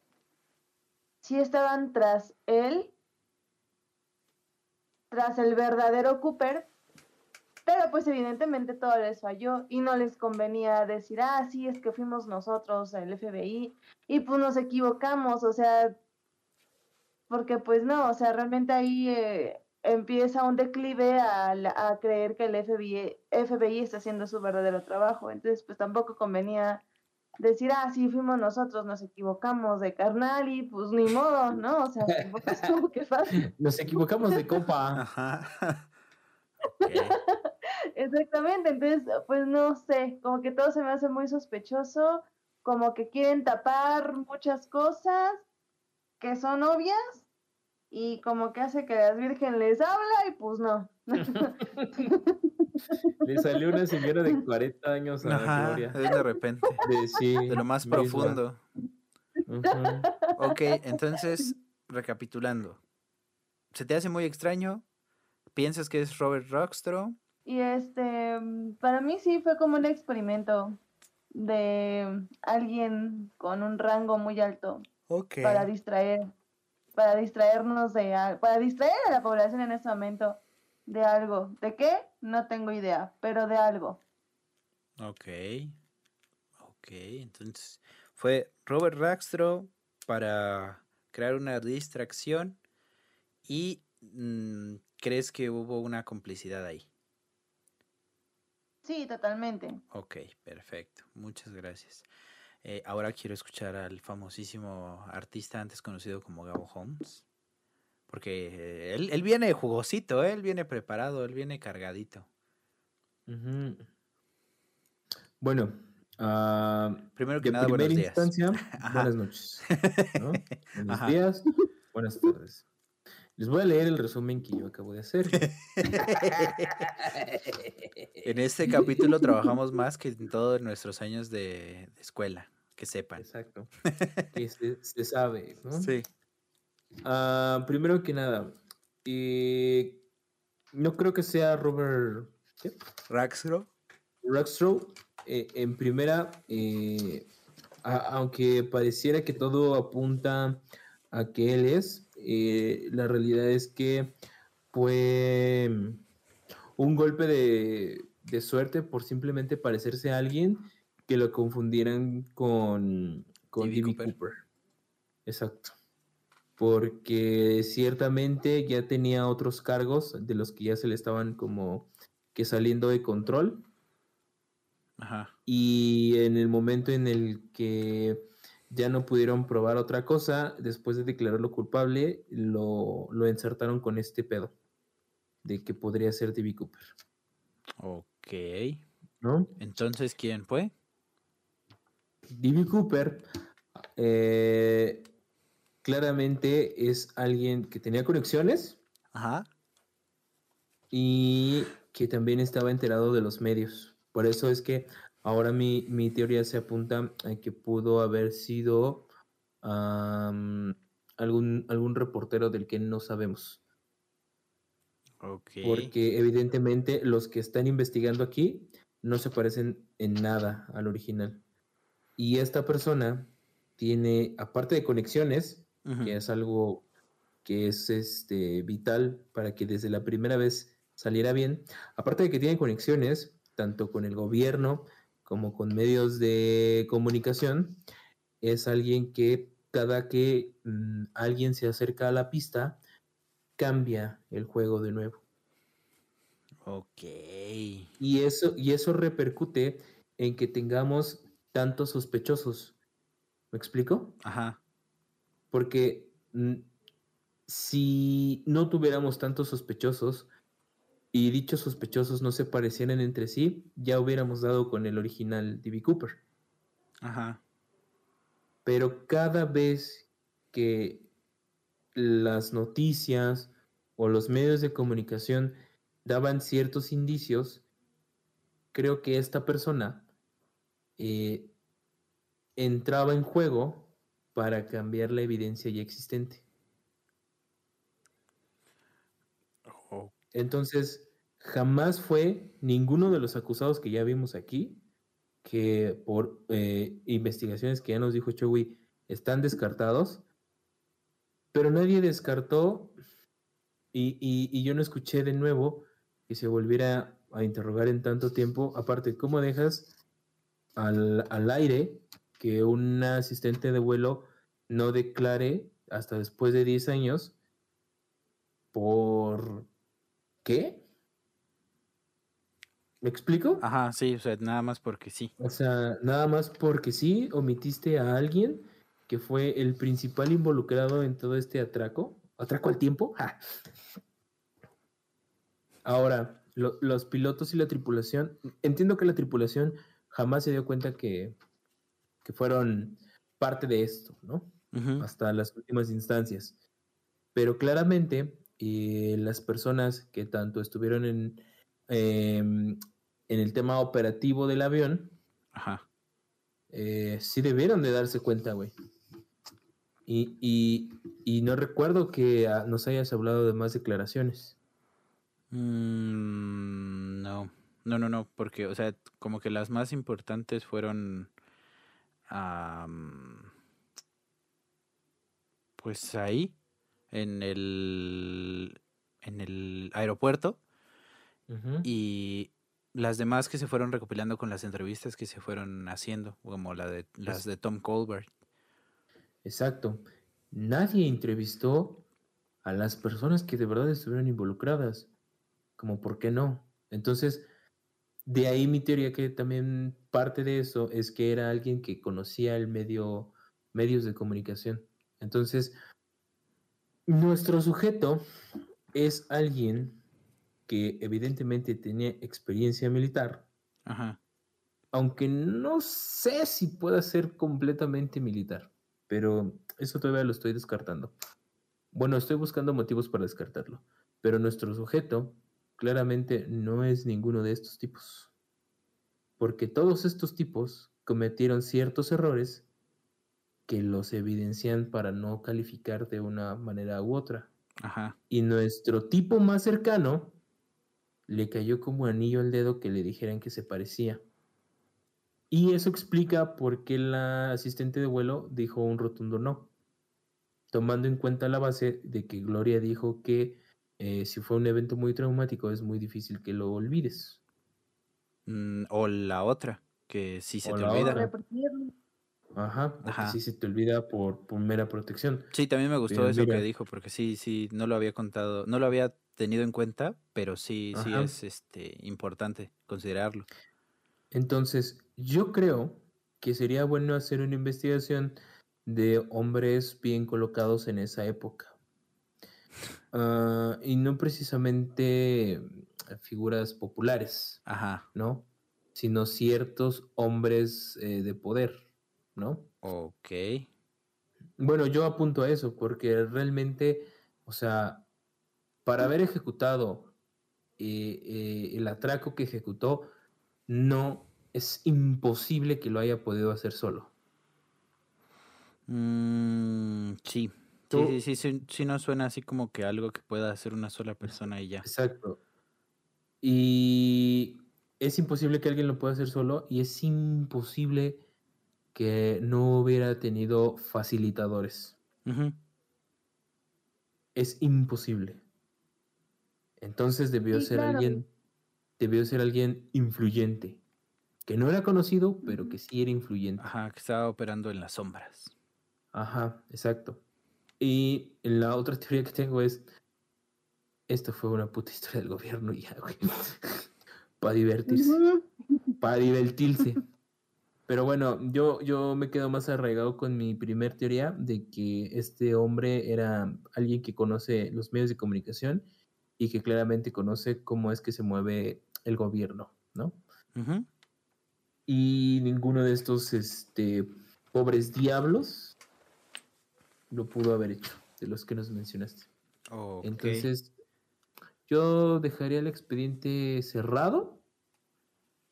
sí estaban tras él, tras el verdadero Cooper, pero pues evidentemente todo les falló y no les convenía decir, ah, sí, es que fuimos nosotros, el FBI, y pues nos equivocamos, o sea, porque pues no, o sea, realmente ahí eh, empieza un declive a, la- a creer que el FBI, FBI está haciendo su verdadero trabajo, entonces pues tampoco convenía decir, ah, sí, fuimos nosotros, nos equivocamos de carnal y pues ni modo, ¿no? O sea, tampoco es como que fácil. Nos equivocamos de copa. Ajá. Exactamente, entonces, pues no sé, como que todo se me hace muy sospechoso, como que quieren tapar muchas cosas que son obvias y como que hace que la Virgen les habla y pues no. Le salió una señora de 40 años a la Ajá, Gloria. de repente, De, sí, de lo más misma. profundo. Ujú. Ok, entonces, recapitulando. ¿Se te hace muy extraño? ¿Piensas que es Robert Rockstro? Y este, mm, para mí sí fue como un experimento de alguien con un rango muy alto Ok. para distraer, para distraernos de para distraer a la población en este momento de algo. ¿De qué? No tengo idea, pero de algo. Ok. Ok, entonces fue Robert Rackstro para crear una distracción y mm, crees que hubo una complicidad ahí. Sí, totalmente. Ok, perfecto. Muchas gracias. Eh, ahora quiero escuchar al famosísimo artista antes conocido como Gabo Holmes. Porque eh, él, él viene jugosito, ¿eh? él viene preparado, él viene cargadito. Bueno, ah, Primero que de nada, primera buenos días. instancia, buenas noches. ¿no? Buenos Ajá. días, buenas tardes. Les voy a leer el resumen que yo acabo de hacer. En este capítulo trabajamos más que en todos nuestros años de, de escuela, que sepan. Exacto. Que se, se sabe, ¿no? Sí. Ah, primero que nada, eh, no creo que sea Robert ¿qué? Raxro. Rockstrow. eh, en primera, eh, a- aunque pareciera que todo apunta a que él es, eh, la realidad es que fue un golpe de, de suerte por simplemente parecerse a alguien que lo confundieran con, con. Cooper. Cooper. Exacto. Porque ciertamente ya tenía otros cargos de los que ya se le estaban como que saliendo de control. Ajá. Y en el momento en el que ya no pudieron probar otra cosa, después de declararlo culpable, lo, lo insertaron con este pedo de que podría ser D.B. Cooper. Ok. ¿No? Entonces, ¿quién fue? D.B. Cooper eh, claramente es alguien que tenía conexiones Ajá. y que también estaba enterado de los medios. Por eso es que ahora mi, mi teoría se apunta a que pudo haber sido algún, algún reportero del que no sabemos. Porque evidentemente los que están investigando aquí no se parecen en nada al original. Y esta persona tiene, aparte de conexiones, que es algo que es este, vital para que desde la primera vez saliera bien, aparte de que tiene conexiones, tanto con el gobierno como con medios de comunicación, es alguien que cada que mm, alguien se acerca a la pista, cambia el juego de nuevo. Ok. Y eso, y eso repercute en que tengamos tantos sospechosos. ¿Me explico? Ajá. Porque mm, si no tuviéramos tantos sospechosos y dichos sospechosos no se parecieran entre sí, ya hubiéramos dado con el original D.B. Cooper. Ajá. Pero cada vez que las noticias o los medios de comunicación daban ciertos indicios, creo que esta persona eh, entraba en juego para cambiar la evidencia ya existente. Oh, Entonces, jamás fue ninguno de los acusados que ya vimos aquí, que por eh, investigaciones que ya nos dijo Chewy, están descartados, pero nadie descartó y, y- y yo no escuché de nuevo que se volviera a interrogar en tanto tiempo. Aparte, ¿cómo dejas al, al aire que un asistente de vuelo no declare hasta después de 10 años por qué? ¿Me explico? Ajá, sí, o sea, nada más porque sí. O sea, nada más porque sí omitiste a alguien que fue el principal involucrado en todo este atraco. ¿Atraco al tiempo? ¡Ja! Ahora, lo- los pilotos y la tripulación, entiendo que la tripulación jamás se dio cuenta que, que fueron parte de esto, ¿no? Hasta las últimas instancias. Pero claramente eh, las personas que tanto estuvieron en, em, en el tema operativo del avión, Ajá. eh, sí debieron de darse cuenta, güey. Y, y- y no recuerdo que ah, nos hayas hablado de más declaraciones. Mm, no, no, no, no, porque, o sea, como que las más importantes fueron, am, pues ahí, en el, en el aeropuerto, Y las demás que se fueron recopilando con las entrevistas que se fueron haciendo, como la de las de Tom Colbert. Exacto. Nadie entrevistó a las personas que de verdad estuvieron involucradas. Como, ¿por qué no? Entonces, de ahí mi teoría que también parte de eso es que era alguien que conocía el medio, medios de comunicación. Entonces, nuestro sujeto es alguien que evidentemente tenía experiencia militar, Ajá. aunque no sé si pueda ser completamente militar, pero eso todavía lo estoy descartando. Bueno, estoy buscando motivos para descartarlo, pero nuestro sujeto claramente no es ninguno de estos tipos, porque todos estos tipos cometieron ciertos errores que los evidencian para no calificar de una manera u otra. Ajá. Y nuestro tipo más cercano le cayó como anillo al dedo que le dijeran que se parecía. Y eso explica por qué la asistente de vuelo dijo un rotundo no, tomando en cuenta la base de que Gloria dijo que eh, si fue un evento muy traumático es muy difícil que lo olvides. Mm, o la otra, que sí se O te la olvida. otra. Ajá, Ajá. sí se te olvida por, por mera protección. Sí, también me gustó eso mira. que dijo, porque sí, sí, no lo había contado, no lo había tenido en cuenta, pero sí, sí es este importante considerarlo. Entonces, yo creo que sería bueno hacer una investigación de hombres bien colocados en esa época. Ah, y no precisamente figuras populares, Ajá, ¿no? Sino ciertos hombres eh, de poder, ¿no? ok. Bueno, yo apunto a eso porque realmente, o sea, para haber ejecutado eh, eh, el atraco que ejecutó, no es imposible que lo haya podido hacer solo. Mm, sí, sí, Tú- sí, sí, sí, sí no suena así como que algo que pueda hacer una sola persona y ya. Exacto. Y es imposible que alguien lo pueda hacer solo y es imposible que no hubiera tenido facilitadores. Es imposible. Entonces debió Sí, ser claro. alguien, debió ser alguien influyente, que no era conocido, pero que sí era influyente. Ajá, que estaba operando en las sombras. Ajá, exacto. Y la otra teoría que tengo es, esto fue una puta historia del gobierno y ya, güey. Para divertirse, para divertirse. Pero bueno, yo, yo me quedo más arraigado con mi primer teoría de que este hombre era alguien que conoce los medios de comunicación y que claramente conoce cómo es que se mueve el gobierno, ¿no? Y ninguno de estos este, pobres diablos lo pudo haber hecho, de los que nos mencionaste. ok. Entonces, yo dejaría el expediente cerrado,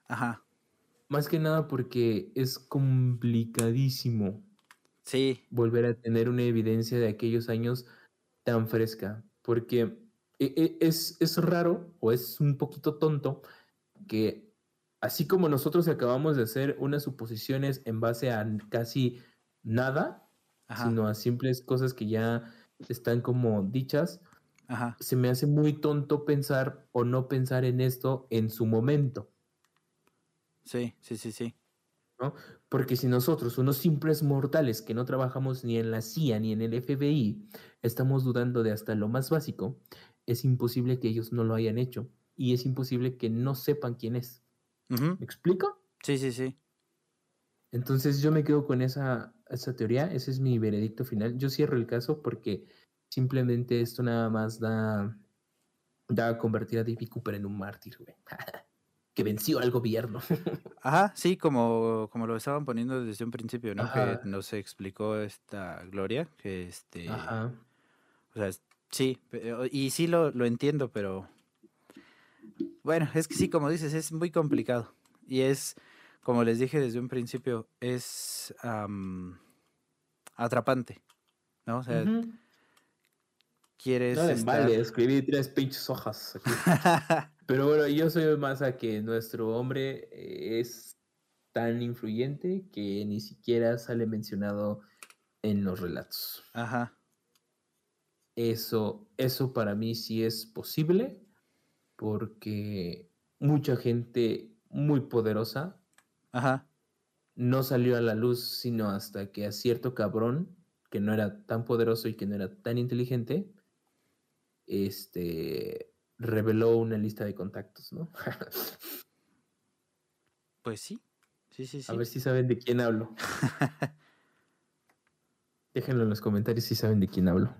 Ajá, más que nada porque es complicadísimo sí, volver a tener una evidencia de aquellos años tan fresca, porque e- e- es, es raro o es un poquito tonto que así como nosotros acabamos de hacer unas suposiciones en base a casi nada, ajá, sino a simples cosas que ya están como dichas, ajá, se me hace muy tonto pensar o no pensar en esto en su momento. Sí, sí, sí, sí. ¿no? Porque si nosotros, unos simples mortales que no trabajamos ni en la CIA ni en el FBI, estamos dudando de hasta lo más básico, es imposible que ellos no lo hayan hecho y es imposible que no sepan quién es. ¿Me explico? Sí, sí, sí. Entonces yo me quedo con esa, esa teoría, ese es mi veredicto final. Yo cierro el caso porque simplemente esto nada más da, da a convertir a David Cooper en un mártir, güey. que venció al gobierno. Ajá, sí, como, como lo estaban poniendo desde un principio, ¿no? Ajá. Que nos explicó esta Gloria, que este, Ajá. o sea, sí, y sí lo, lo entiendo, pero bueno, es que sí, como dices, es muy complicado. Y es, como les dije desde un principio, es am, atrapante, ¿no? O sea, quieres No estar- vale, escribí tres pinches hojas. aquí. Pero bueno, yo soy más a que nuestro hombre eh, es tan influyente que ni siquiera sale mencionado en los relatos. Ajá, Eso, eso para mí sí es posible porque mucha gente muy poderosa ajá, no salió a la luz sino hasta que a cierto cabrón que no era tan poderoso y que no era tan inteligente, este reveló una lista de contactos, ¿no? pues sí, sí, sí, sí. A ver si saben de quién hablo. Déjenlo en los comentarios si saben de quién hablo.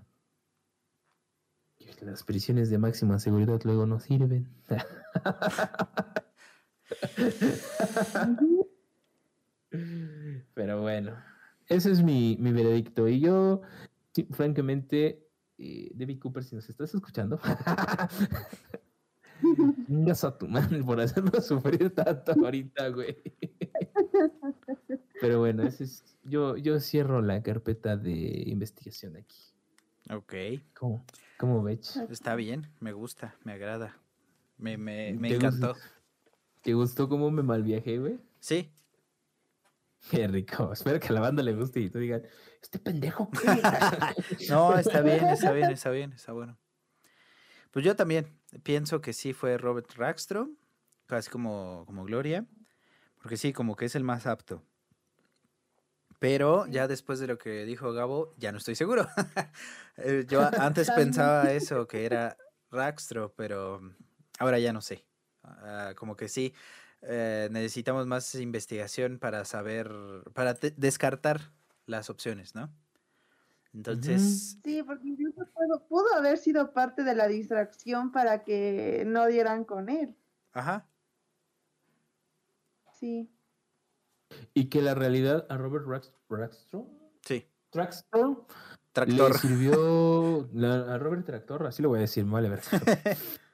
Las prisiones de máxima seguridad luego no sirven. Pero bueno, ese es mi, mi veredicto. Y yo, sí, francamente, eh, David Cooper, si nos estás escuchando, chingas a tu madre por hacernos sufrir tanto ahorita, güey. Pero bueno, ese es, yo, yo cierro la carpeta de investigación aquí. Ok, ¿Cómo, cómo ves? está bien, me gusta, me agrada, me, me, me encantó. ¿Te gustó cómo me malviajé, güey? Sí, Qué rico. Espero que a la banda le guste y tú digan, este pendejo. ¿qué?" No, está bien, está bien, está bien, está bueno. Pues yo también pienso que sí fue Robert Rackstrom, casi como, como Gloria, Porque sí, como que es el más apto. Pero ya después de lo que dijo Gabo, ya no estoy seguro. Eh, Yo antes pensaba eso, que era Rackstro, pero ahora ya no sé. Ah, como que sí, eh, necesitamos más investigación para saber, para descartar las opciones, ¿no? Entonces, Sí, porque incluso pudo, pudo haber sido parte de la distracción para que no dieran con él. ajá, Sí. Y que la realidad a Robert Rax- Rackstro, sí, tractor. le sirvió la- a Robert Tractor, así lo voy a decir, vale, ver.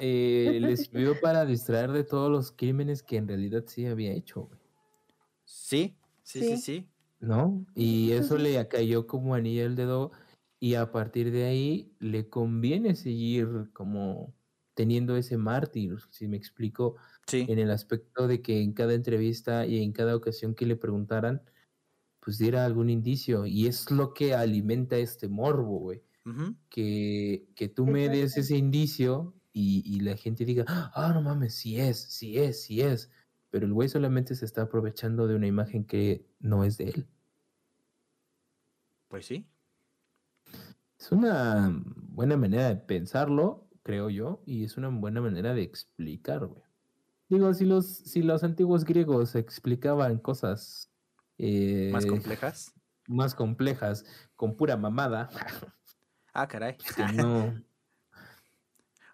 Eh, le sirvió para distraer de todos los crímenes que en realidad sí había hecho, güey, Sí, sí, sí, Sí. sí. ¿No? Y Eso le cayó como anillo al dedo y a partir de ahí le conviene seguir como teniendo ese mártir, si me explico, Sí, en el aspecto de que en cada entrevista y en cada ocasión que le preguntaran, pues diera algún indicio. Y es lo que alimenta este morbo, güey. Que, que tú me des ese indicio y, y la gente diga, ah, no mames, sí es, sí es, sí es. Pero el güey solamente se está aprovechando de una imagen que no es de él. pues sí. Es una buena manera de pensarlo, creo yo, y es una buena manera de explicar, güey. Digo, si los, si los antiguos griegos explicaban cosas Más eh, complejas. más complejas con pura mamada, Ah, caray. pues que no.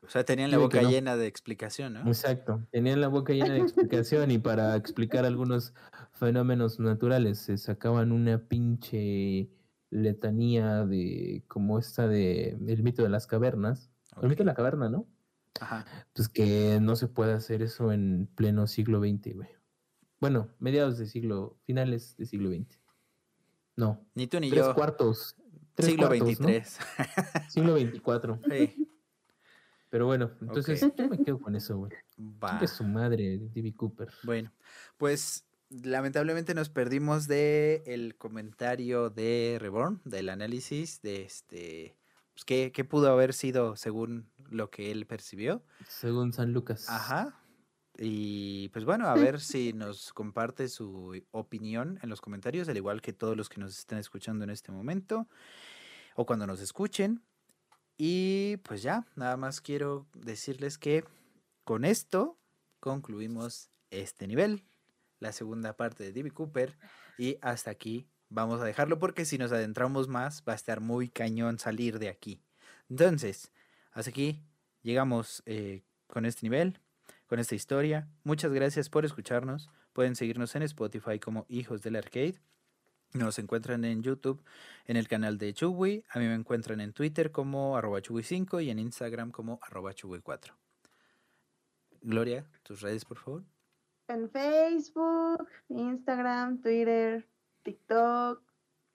O sea, tenían la boca no. llena de explicación, ¿no? Exacto. Tenían la boca llena de explicación y para explicar algunos fenómenos naturales se sacaban una pinche letanía de como esta de el mito de las cavernas. El mito de la caverna, ¿no? Ajá. Pues que no se puede hacer eso en pleno siglo XX, güey. Bueno, mediados de siglo, finales de siglo XX. No, Ni tú ni tres yo. cuartos. Tres Siglo cuartos, ¿no? XXIII. Siglo XXIV. Sí, Pero bueno, entonces yo me quedo con eso, güey. va. Chingue su madre, D.B. Cooper. Bueno, pues lamentablemente nos perdimos de el comentario de Reborn, del análisis de este, pues, qué, qué pudo haber sido según lo que él percibió. Según San Lucas. Ajá. Y pues bueno, a ver si nos comparte su opinión en los comentarios, al igual que todos los que nos están escuchando en este momento o cuando nos escuchen. Y pues ya, nada más quiero decirles que con esto concluimos este nivel, la segunda parte de D.B. Cooper. Y hasta aquí vamos a dejarlo porque si nos adentramos más va a estar muy cañón salir de aquí. Entonces, hasta aquí llegamos eh, con este nivel, con esta historia. Muchas gracias por escucharnos. Pueden seguirnos en Spotify como Hijos del Arcade. Nos encuentran en YouTube en el canal de Chubui. A mí me encuentran en Twitter como arroba Chubui5 y en Instagram como arroba Chubui4. Gloria, tus redes, por favor. En Facebook, Instagram, Twitter, TikTok,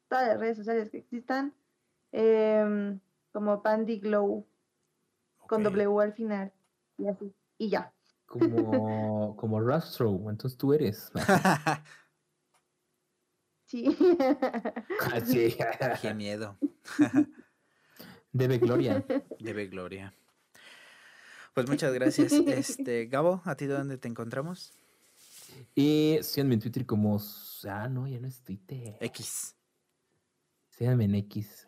todas las redes sociales que existan, em, como Pandy Glow, con Ok. W al final, y así, y ya. Como, como Rastro, entonces tú eres. Sí. Así. Qué miedo. Debe gloria. Debe Gloria. Pues muchas gracias. Este, Gabo, ¿a ti dónde te encontramos? Y síganme en Twitter como. Ah, no, ya no es Twitter. X. Síganme en X.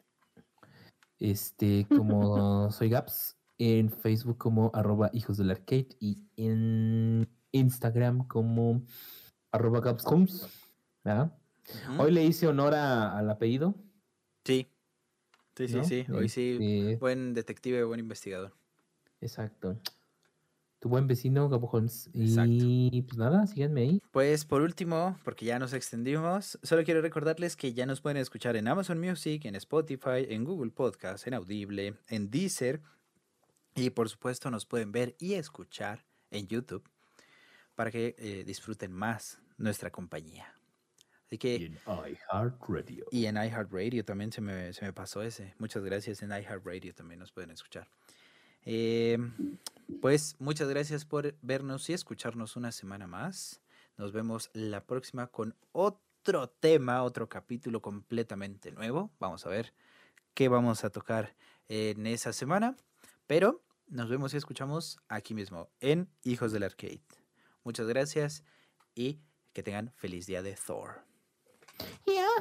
Este, como soy Gaps. En Facebook como arroba hijos del arcade. Y en Instagram como arroba Gapscoms. ¿verdad? Hoy le hice honor a- al apellido. Sí. Sí, sí, ¿no? sí. Hoy sí. Este, Buen detective, buen investigador. Exacto. Tu buen vecino, Gabo Holmes. Exacto. Y pues nada, síganme ahí. Pues por último, porque ya nos extendimos, solo quiero recordarles que ya nos pueden escuchar en Amazon Music, en Spotify, en Google Podcast, en Audible, en Deezer y por supuesto nos pueden ver y escuchar en YouTube para que eh, disfruten más nuestra compañía. Así que en iHeartRadio. y en iHeartRadio también se me, se me pasó ese. Muchas gracias. En iHeartRadio también nos pueden escuchar. Eh, pues muchas gracias por vernos y escucharnos una semana más. Nos vemos la próxima con otro tema, otro capítulo completamente nuevo. Vamos a ver qué vamos a tocar en esa semana. Pero nos vemos y escuchamos aquí mismo en Hijos del Arcade. Muchas gracias y que tengan feliz día de Thor. Yeah.